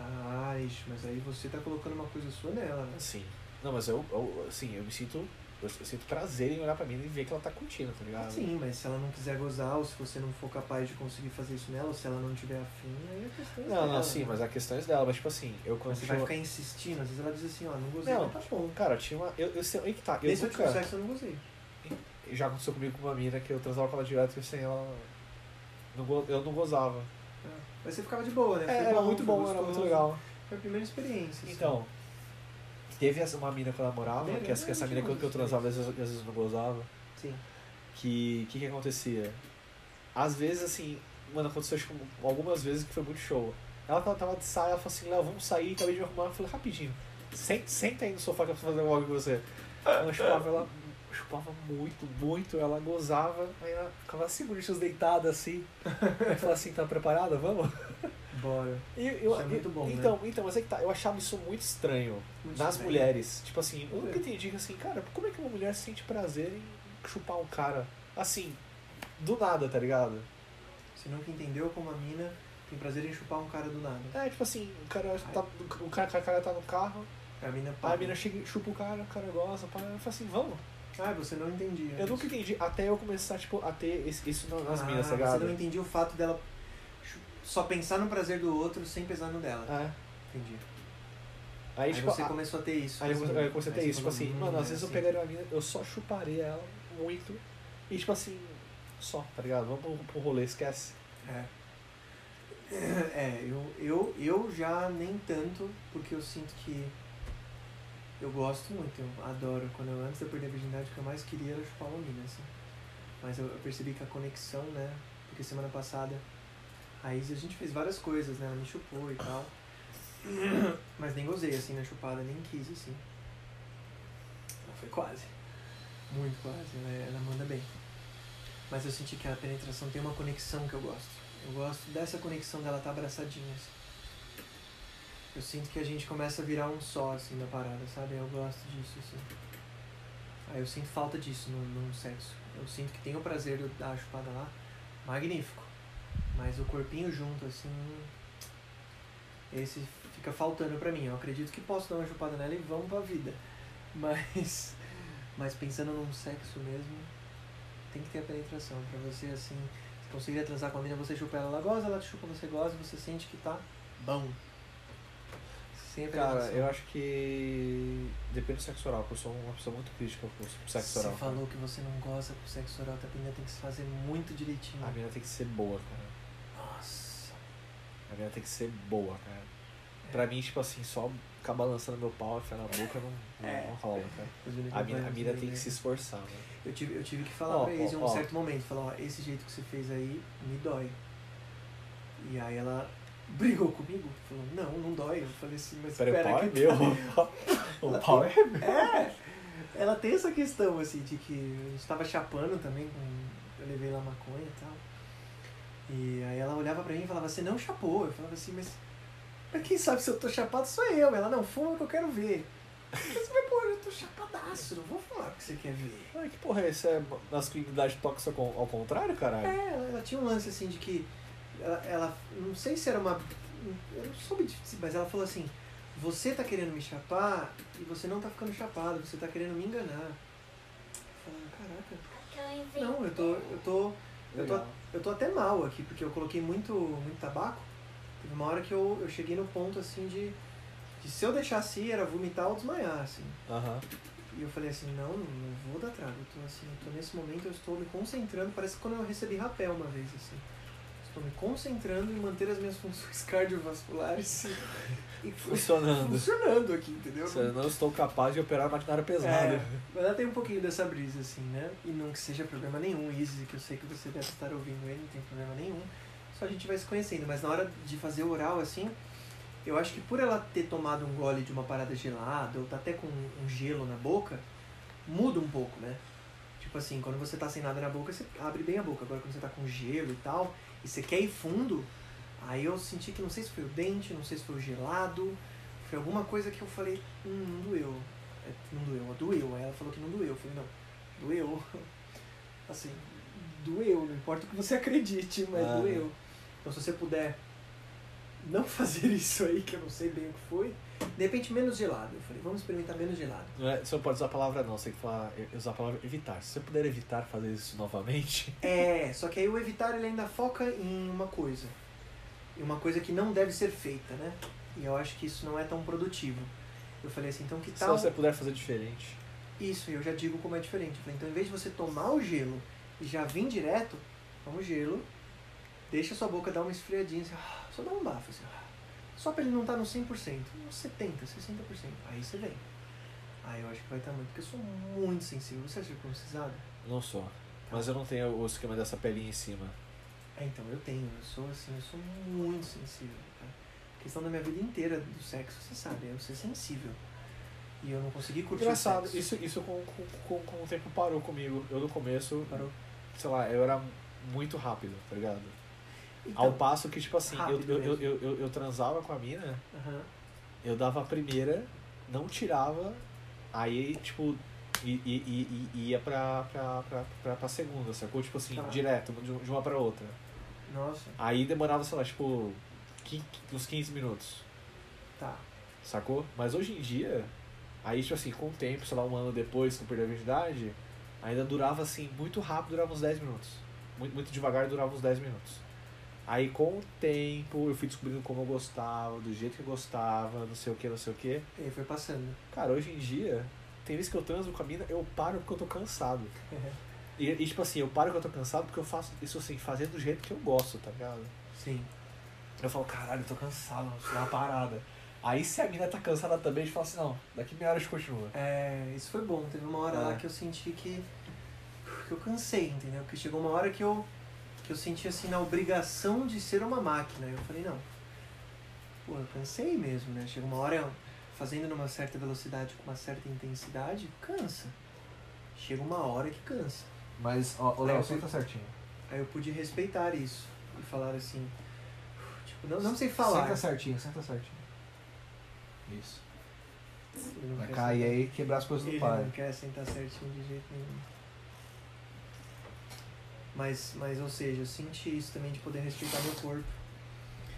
Ah, ixi, mas aí você tá colocando uma coisa sua nela, né? Sim. Não, mas eu, eu assim, eu me sinto. Eu, sinto prazer em olhar pra mina e ver que ela tá curtindo, tá ligado? Sim, mas se ela não quiser gozar, ou se você não for capaz de conseguir fazer isso nela, ou se ela não tiver afim, aí é questão Não, dela. não, sim, né? mas a questão é dela, mas tipo assim, eu quando Você vai ficar insistindo, às vezes ela diz assim, ó, não gozei, Não, tá bom. Cara, tinha uma. Eu, eu sei. Aí que tá. Eu Nesse último nunca. sexo eu não gozei. Já aconteceu comigo com uma mina que eu transava com ela direto e assim, ela. Não, eu não gozava. É. Mas você ficava de boa, né? É, Foi era muito bom, era gostoso. muito legal. Foi a primeira experiência. assim. Então, teve essa, uma mina que eu namorava, que essa, que essa eu mina que eu, transava, às vezes, às vezes não gozava. Sim. Que. O que, que acontecia? Às vezes, assim, mano, aconteceu acho algumas vezes que foi muito show. Ela tava, tava de saia, ela falou assim, Léo, vamos sair, acabei de me arrumar. Eu falei, rapidinho, senta, senta aí no sofá que eu preciso fazer algo com você. Ela chupava, ela chupava muito, muito, ela gozava, aí ela ficava assim, bonitinha, deitada assim. Aí falava assim, tá preparada? Vamos? Bora. E eu, Isso é muito bom, né? então, então, mas é que tá, eu achava isso muito estranho Muito nas estranho. mulheres. Tipo assim, eu Por nunca entendi assim, cara, como é que uma mulher sente prazer em chupar um cara assim, do nada, tá ligado? Você nunca entendeu como a mina tem prazer em chupar um cara do nada. É, tipo assim, o cara tá, o cara, o cara tá no carro, A mina a mina chega, chupa o cara, o cara gosta, pá, eu falo assim, vamos. Ah, você não entendia. Eu nunca entendi, até eu começar, tipo, a ter esse- isso na- nas ah, minas, tá Você não entendia o fato dela só pensar no prazer do outro sem pesar no dela. É. Entendi. Aí, Aí, tipo, você a- começou a ter isso. Aí eu, assim. aí eu comecei a ter Aí você isso, tipo assim, hum, mano, às é vezes eu assim. pegaria uma mina, eu só chuparia ela muito. E tipo assim, só, tá ligado? Vamos pro, pro rolê, esquece. É. É, eu, eu, eu já nem tanto, porque eu sinto que eu gosto muito, eu adoro. Quando eu, antes de eu perder a virgindade, o que eu mais queria era chupar uma mina, assim. Mas eu, eu percebi que a conexão, né? Porque semana passada a Izzy, a gente fez várias coisas, né? Ela me chupou e tal. Mas nem gozei, assim, na chupada, nem quis, assim. Ela foi quase. Muito quase, ela, ela manda bem. Mas eu senti que a penetração tem uma conexão que eu gosto. Eu gosto dessa conexão dela estar abraçadinha. Assim. Eu sinto que a gente começa a virar um só, assim, da parada, sabe? Eu gosto disso, assim. Aí eu sinto falta disso no, no sexo. Eu sinto que tem o prazer da chupada lá, magnífico. Mas o corpinho junto, assim, esse fica faltando pra mim. Eu acredito que posso dar uma chupada nela e vamos pra vida. Mas, mas pensando num sexo mesmo, tem que ter a penetração. Pra você, assim, se conseguir transar com a mina, você chupa ela, ela goza, ela te chupa, você goza, você sente que tá bom. Sem Cara, eu acho que depende do sexo oral, porque eu sou uma pessoa muito crítica com o sexo Você oral. falou que você não goza com sexo oral, a mina tem que se fazer muito direitinho. A mina tem que ser boa, cara. Nossa. A mina tem que ser boa, cara. Pra mim, tipo assim, só ficar balançando meu pau e enfiar na boca não, É. não rola, cara. A mina, a mina tem que se esforçar, né? Eu tive, eu tive que falar Ó, pra Izzy em um ó. certo momento, falar, ó, esse jeito que você fez aí me dói. E aí ela brigou comigo, falou, não, não dói. Eu falei assim, mas Peraí, o espera pau é que meu. O pau é meu. É, ela tem essa questão, assim, de que a gente tava chapando também, com, eu levei lá maconha e tal. E aí ela olhava pra mim e falava, você não chapou. Eu falava assim, mas, mas quem sabe se eu tô chapado sou eu. Ela, não, fuma que eu quero ver. Eu falei, pô, eu tô chapadaço, não vou falar o que você quer ver. Ai, que porra é essa? É masculinidade tóxica ao ao contrário, caralho? É, ela, ela tinha um lance assim de que ela, ela- não sei se era uma. Eu não soube, mas ela falou assim: você tá querendo me chapar e você não tá ficando chapado, você tá querendo me enganar. Eu falei, caraca. Não, eu tô. Eu tô. Eu tô, eu tô até mal aqui, porque eu coloquei muito, muito tabaco. Teve uma hora que eu, eu cheguei no ponto assim de, de se eu deixasse ir, era vomitar ou desmaiar, assim. Aham. E eu falei assim, não, não vou dar trago. Eu tô assim, eu tô nesse momento, eu estou me concentrando, parece que quando eu recebi rapel uma vez, assim. Estou me concentrando em manter as minhas funções cardiovasculares e, Funcionando. funcionando aqui, entendeu? Se eu não estou capaz de operar maquinário pesado. É, mas ela tem um pouquinho dessa brisa, assim, né? E não que seja problema nenhum, Izzy, que eu sei que você deve estar ouvindo ele, não tem problema nenhum. Só a gente vai se conhecendo. Mas na hora de fazer o oral, assim, eu acho que por ela ter tomado um gole de uma parada gelada, ou tá até com um gelo na boca, muda um pouco, né? Tipo assim, quando você tá sem nada na boca, você abre bem a boca. Agora quando você tá com gelo e tal, e você quer ir fundo, aí eu senti que não sei se foi o dente, não sei se foi o gelado, foi alguma coisa que eu falei, hum, não doeu. É, Não doeu, doeu. Aí ela falou que não doeu. Eu falei, não, doeu. Assim, doeu, não importa o que você acredite, mas Ah. doeu. Então se você puder não fazer isso aí, que eu não sei bem o que foi, de repente menos gelado. Eu falei, vamos experimentar menos gelado. Não é- você não pode usar a palavra não, você tem que falar, usar a palavra evitar. Se você puder evitar fazer isso novamente, É, só que aí o evitar ele ainda foca em uma coisa. Em uma coisa que não deve ser feita, né? E eu acho que isso não é tão produtivo. Eu falei assim, então que se tal. você puder fazer diferente. Isso, eu já digo como é diferente. Eu falei, então, em vez de você tomar o gelo e já vir direto, toma o gelo, deixa a sua boca dar uma esfriadinha, assim, ah, só dá um bafo, assim, ah, só pra ele não estar no 100%, uns 70%, 60%. Aí você vem. Aí eu acho que vai estar muito, porque eu sou muito sensível. Você é circuncisado? Não sou. Mas eu não tenho o esquema dessa pelinha em cima. É, então, eu tenho. Eu sou assim, eu sou muito sensível, cara. A questão da minha vida inteira do sexo, você sabe, é eu ser sensível. E eu não consegui curtir Engraçado, isso, isso com, com, com, com o tempo parou comigo. Eu no começo, Parou. sei lá, eu era muito rápido, tá ligado? Então, Ao passo que, tipo assim, eu, eu, eu, eu, eu, transava com a mina, aham. eu dava a primeira, não tirava, aí, tipo, e, e, e, ia pra, pra, pra, pra, pra segunda, sacou? Tipo assim, Tá. direto, de de uma pra outra. Nossa, Aí demorava, sei lá, tipo, quin- uns 15 minutos, tá. sacou? Mas hoje em dia, aí, tipo assim, com o tempo, sei lá, um ano depois que eu perdi a virgindade, ainda durava, assim, muito rápido, durava uns 10 minutos. Muito, muito devagar, durava uns 10 minutos. Aí, com o tempo, eu fui descobrindo como eu gostava, do jeito que eu gostava, não sei o que, não sei o que. E aí foi passando. Cara, hoje em dia, tem vezes que eu transo com a mina, eu paro porque eu tô cansado. E, e, tipo assim, eu paro porque eu tô cansado porque eu faço isso assim, fazendo do jeito que eu gosto, tá ligado? Sim. Eu falo, caralho, eu tô cansado, vou tirar uma parada. Aí se a mina tá cansada também, a gente fala assim, não, daqui meia hora a gente continua. É, isso foi bom. Teve uma hora É. lá que eu senti que, que eu cansei, entendeu? Que chegou uma hora que eu, eu senti assim na obrigação de ser uma máquina. Eu falei, não. Pô, eu cansei mesmo, né? Chega uma hora fazendo numa certa velocidade, com uma certa intensidade, cansa. Chega uma hora que cansa. Mas, ó, Léo, Léo, senta senta certinho. Aí eu pude respeitar isso e falar assim. Tipo, não, não sei falar. Senta certinho, senta certinho. Isso. Ele Vai cair aí e quebrar as coisas Ele do pai. não quer sentar certinho de jeito nenhum. Mas, mas, ou seja, eu senti isso também de poder respeitar meu corpo.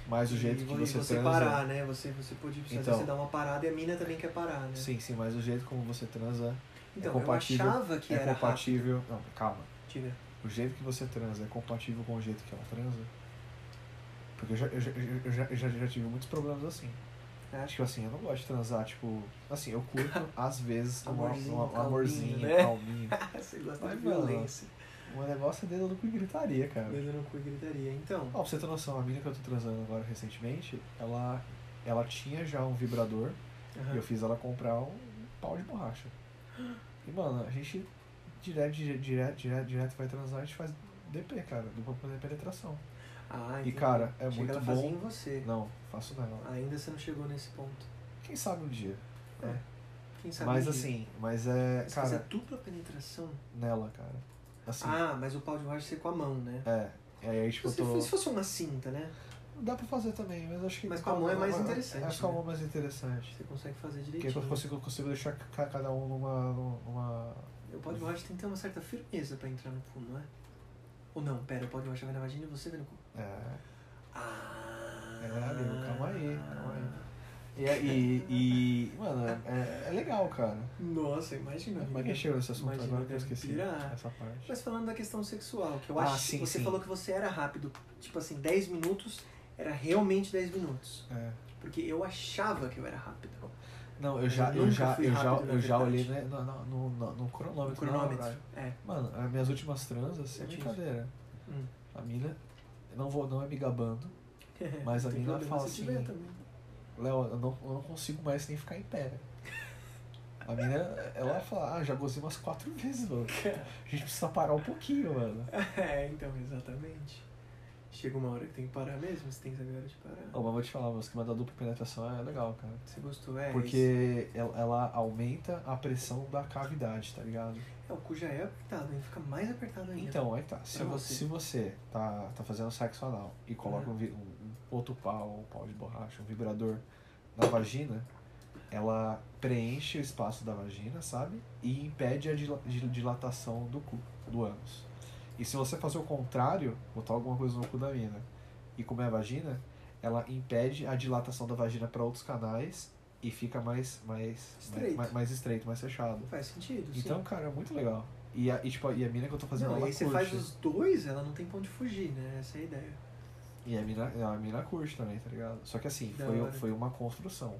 Mas o jeito e, que vo- você você transa... parar, né? Você, você pode Então. você dá uma parada e a mina também quer parar, né? Sim, sim, mas o jeito como você transa Então, compatível- eu achava que é era compatível... Não, calma. rápido. Diga. O jeito que você transa é compatível com o jeito que ela transa? Porque eu já, eu já, eu já, eu já, já tive muitos problemas assim. É. Tipo assim, eu não gosto de transar, tipo... Assim, eu curto, às vezes, um Amorzinho, um amorzinho, calminho, né? calminho. você gosta Mas, de mano, O negócio é dedo no cu e gritaria, cara. Dedo no cu e gritaria. Então, Ó, pra você ter noção, a mina que eu tô transando agora recentemente, ela, ela tinha já um vibrador aham. e eu fiz ela comprar um pau de borracha. E, mano, a gente direto, direto, direto, direto, vai transar, a gente faz DP, cara, dupla penetração. Ah, E, entendi. cara, é muito ela bom. fazia em você. Não, faço nela. Ainda você não chegou nesse ponto. Quem sabe um dia. É. Quem sabe Mas um dia. assim, mas é, Mas fazer cara, dupla penetração? nela, cara. Assim, Ah, mas o pau de borracha ser com a mão, né? é. E aí, tipo, eu Se, tô... se fosse uma cinta, né? Dá pra fazer também, mas acho que... Mas com a mão é mais interessante, Acho que com a né? mão é mais interessante. Você consegue fazer Porque direitinho. eu consigo, eu consigo deixar ca- cada um numa. numa... O pau de borracha tem que ter uma certa firmeza pra entrar no cu, não é? Ou não, pera, o pau de borracha vai na vagina e você vai no cu. É. Ah. É, amigo, calma aí, calma aí. E, e, e mano, é, é legal, cara. Nossa, imagina. Como é que chegou nesse assunto Imagina, agora que eu esqueci pirar. essa parte? Mas falando da questão sexual, que eu Ah, acho sim, você sim. falou que você era rápido. Tipo assim, 10 minutos era realmente 10 minutos. É. Porque eu achava que eu era rápido. Não, eu já, eu eu já, eu já, eu já olhei né, no, no, no, no cronômetro. Cronômetro. É. Mano, as minhas últimas transas, Certíssimo. brincadeira. Hum. A mina, não vou, não é me gabando. Mas a mina fala assim, também. Léo, eu não, eu não consigo mais nem ficar em pé. velho." A mina, ela fala, ah, já gozei umas quatro vezes, mano. A gente precisa parar um pouquinho, mano. É, então, exatamente. Chega uma hora que tem que parar mesmo, você tem que saber a hora de parar. Ô, mas vou te falar, o esquema da dupla penetração é legal, cara. Você gostou, é? Porque ela, ela aumenta a pressão da cavidade, tá ligado? É, o cu já é apertado, aí fica mais apertado ainda. Então, aí tá. Se, você. se você tá, tá fazendo sexo anal e coloca Uhum. um, um- um outro pau, um pau de borracha, um vibrador na vagina, ela preenche o espaço da vagina, sabe? E impede a dila- dil- dilatação do cu, do ânus. E se você fazer o contrário, botar alguma coisa no cu da mina e comer a vagina, ela impede a dilatação da vagina para outros canais e fica mais, mais, Estreito. mais, mais estreito, mais fechado. Faz sentido, sim. Então, cara, é muito legal. E a, e, tipo, e a mina que eu tô fazendo, não, e ela aí você curte. faz os dois, ela não tem pra onde fugir, né? Essa é a ideia. E a mina, a mina curte também, tá ligado? Só que assim, Da foi, hora. foi uma construção.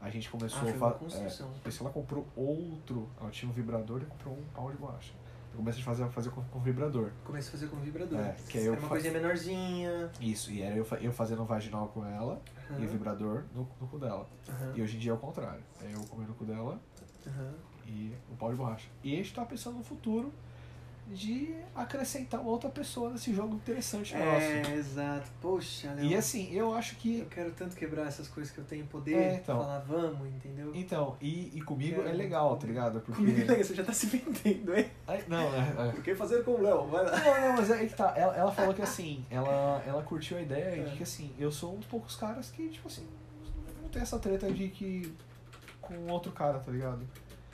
A gente começou Ah, foi a uma fa- construção. É, depois ela comprou outro, ela tinha um vibrador e comprou um pau de borracha. Eu comecei a fazer, fazer com, com vibrador. Comecei a fazer com vibrador. É, que aí eu Era uma coisinha menorzinha. Isso, e era eu, eu fazendo vaginal com ela e o vibrador no, no cu dela. aham, E hoje em dia é o contrário. É eu comendo o cu dela aham. e o pau de borracha. E a gente tá pensando no futuro de acrescentar outra pessoa nesse jogo interessante nosso. É, exato. Poxa, Léo. E assim, eu acho que. Eu quero tanto quebrar essas coisas que eu tenho poder, É, então. falar vamos, entendeu? Então, e, e comigo Quero é legal, tá ligado? Porque. Comigo é legal, você já tá se vendendo, hein? Ai, não, é, é. Por que fazer com o Léo? Vai lá. Não, não, mas é aí que tá. Ela, ela falou que assim, ela, ela curtiu a ideia É. de que assim, eu sou um dos poucos caras que, tipo assim, não tem essa treta de que. com outro cara, tá ligado?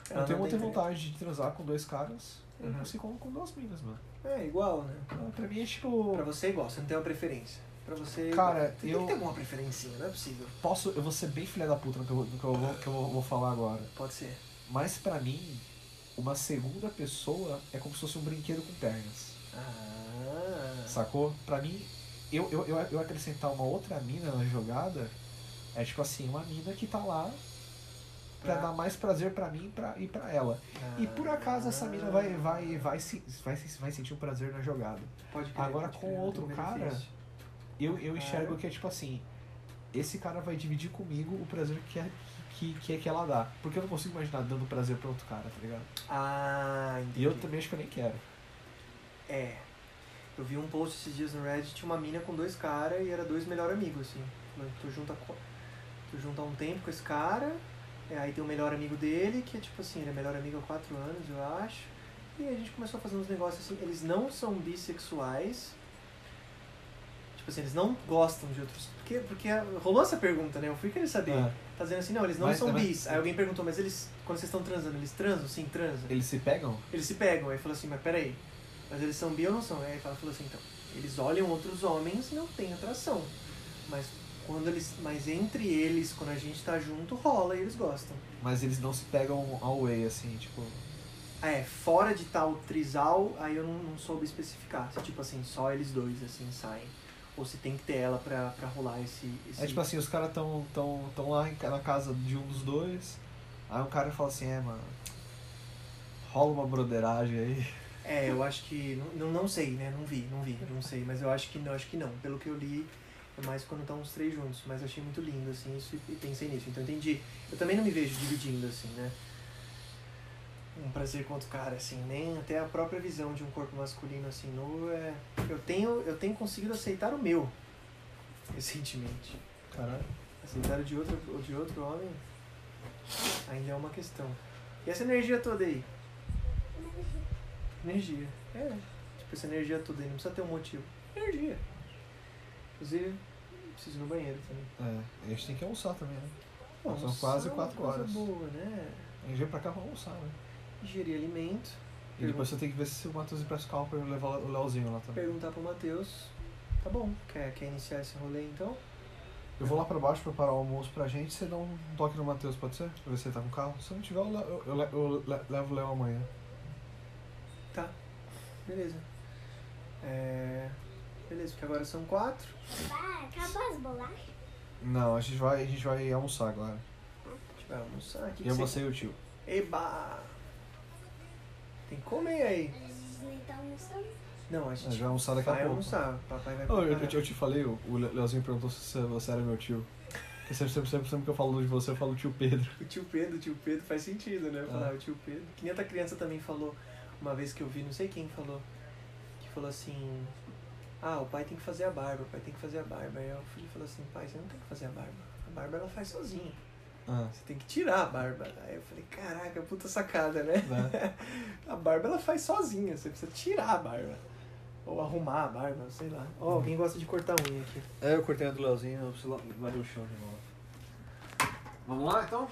Ela eu tenho muita vontade de transar com dois caras, Uhum. assim como com duas minas, mano. É, igual, né? Então, Pra mim é tipo. Pra você é igual, você não tem uma preferência. Pra você é Cara. Você eu- tem que ter alguma preferência, não é possível. Posso, eu vou ser bem filha da puta no que eu, no que eu, vou, que eu vou falar agora. Pode ser. Mas pra mim, uma segunda pessoa é como se fosse um brinquedo com pernas. Ah. Sacou? Pra mim, eu, eu, eu, eu acrescentar uma outra mina na jogada é tipo assim, uma mina que tá lá pra Pra- dar mais prazer pra mim e pra, e pra ela. E por acaso essa mina vai, vai, vai, se, vai, vai sentir um prazer na jogada. Pode crer, Agora, pode com crer, outro tem cara, benefício. Eu, eu enxergo que é tipo assim, esse cara vai dividir comigo o prazer que é que, que, é que ela dá. Porque eu não consigo imaginar dando prazer pra outro cara, tá ligado? Ah, entendi. E eu também acho que eu nem quero. É. Eu vi um post esses dias no Reddit, uma mina com dois caras e era dois melhores amigos, assim. Tu junta, tu junta há um tempo com esse cara, é, aí tem o melhor amigo dele, que é tipo assim, ele é melhor amigo há quatro anos, eu acho. E a gente começou a fazer uns negócios assim, eles não são bissexuais. Tipo assim, eles não gostam de outros. Porque, porque rolou essa pergunta, né? Eu fui querer saber. É. Tá dizendo assim, não, eles não Mas são também- bis. Aí alguém perguntou, mas eles, quando vocês estão transando, eles transam? Sim, transam. Eles se pegam? Eles se pegam, aí falou assim, mas peraí, mas eles são bi ou não são? Aí ela falou assim, então, eles olham outros homens e não tem atração. Mas quando eles. Mas entre eles, quando a gente tá junto, rola e eles gostam. Mas eles não se pegam all way, assim, tipo. É, fora de tal trisal, aí eu não, não soube especificar. Se tipo assim, só eles dois assim saem. Ou se tem que ter ela pra, pra rolar esse. esse... É tipo assim, os caras tão, tão, tão lá na casa de um dos dois. Aí um cara fala assim, é, mano. Rola uma broderagem aí. É, eu acho que. Não, não, não sei, né? Não vi, não vi, não sei. Mas eu acho que não, acho que não. Pelo que eu li, é mais quando estão os três juntos. Mas eu achei muito lindo, assim, isso e pensei nisso. Então entendi. Eu também não me vejo dividindo, assim, né? Um prazer com outro cara, assim, nem até a própria visão de um corpo masculino assim nu é. Eu tenho, eu tenho conseguido aceitar o meu recentemente. Caralho. Aceitar o de outro, o de outro homem ainda é uma questão. E essa energia toda aí? Energia. É. Tipo, essa energia toda aí, não precisa ter um motivo. Energia. Inclusive, preciso ir no banheiro também. É, a gente tem que almoçar também, né? Bom, São quase só uma quatro coisa horas. boa, né? A gente veio pra cá pra almoçar, né? Ingerir alimento. E depois você tem que ver se o Matheus empresta o carro pra levar o Leozinho lá também. Perguntar pro Matheus. Tá bom, quer, quer iniciar esse rolê então? Eu vou lá pra baixo preparar o almoço pra gente, você dá um toque no Matheus, pode ser? Pra ver se ele tá com o carro. Se não tiver, eu, eu, eu le- eu le- levo o Léo amanhã. Tá. Beleza. É. Beleza, porque agora são quatro. Vai, acabou as bolachas? Não, a gente vai, a gente vai almoçar agora. A gente vai almoçar aqui. E eu você e o tio. Eba! Tem que comer aí. A gente nem tá almoçando. Não, a A gente vai almoçar daqui a pouco. almoçar. Papai vai Ô, eu, eu, eu te falei, o o Le- Leozinho perguntou se você era meu tio. Porque sempre, sempre, sempre, sempre que eu falo de você, eu falo tio Pedro. O tio Pedro, o tio Pedro faz sentido, né? Ah. Falar o tio Pedro. Que nem outra criança também falou, uma vez que eu vi, não sei quem falou, que falou assim, ah, o pai tem que fazer a barba, o pai tem que fazer a barba. Aí o filho falou assim, pai, você não tem que fazer a barba. A barba ela faz sozinha. Ah, Você tem que tirar a barba. Aí eu falei, caraca, puta sacada, né? né? A barba ela faz sozinha, você precisa tirar a barba. Ou arrumar a barba, sei lá. Ó, alguém gosta de cortar unha aqui. É, eu cortei a do Leozinho, eu preciso lavar o chão de novo. Vamos lá então?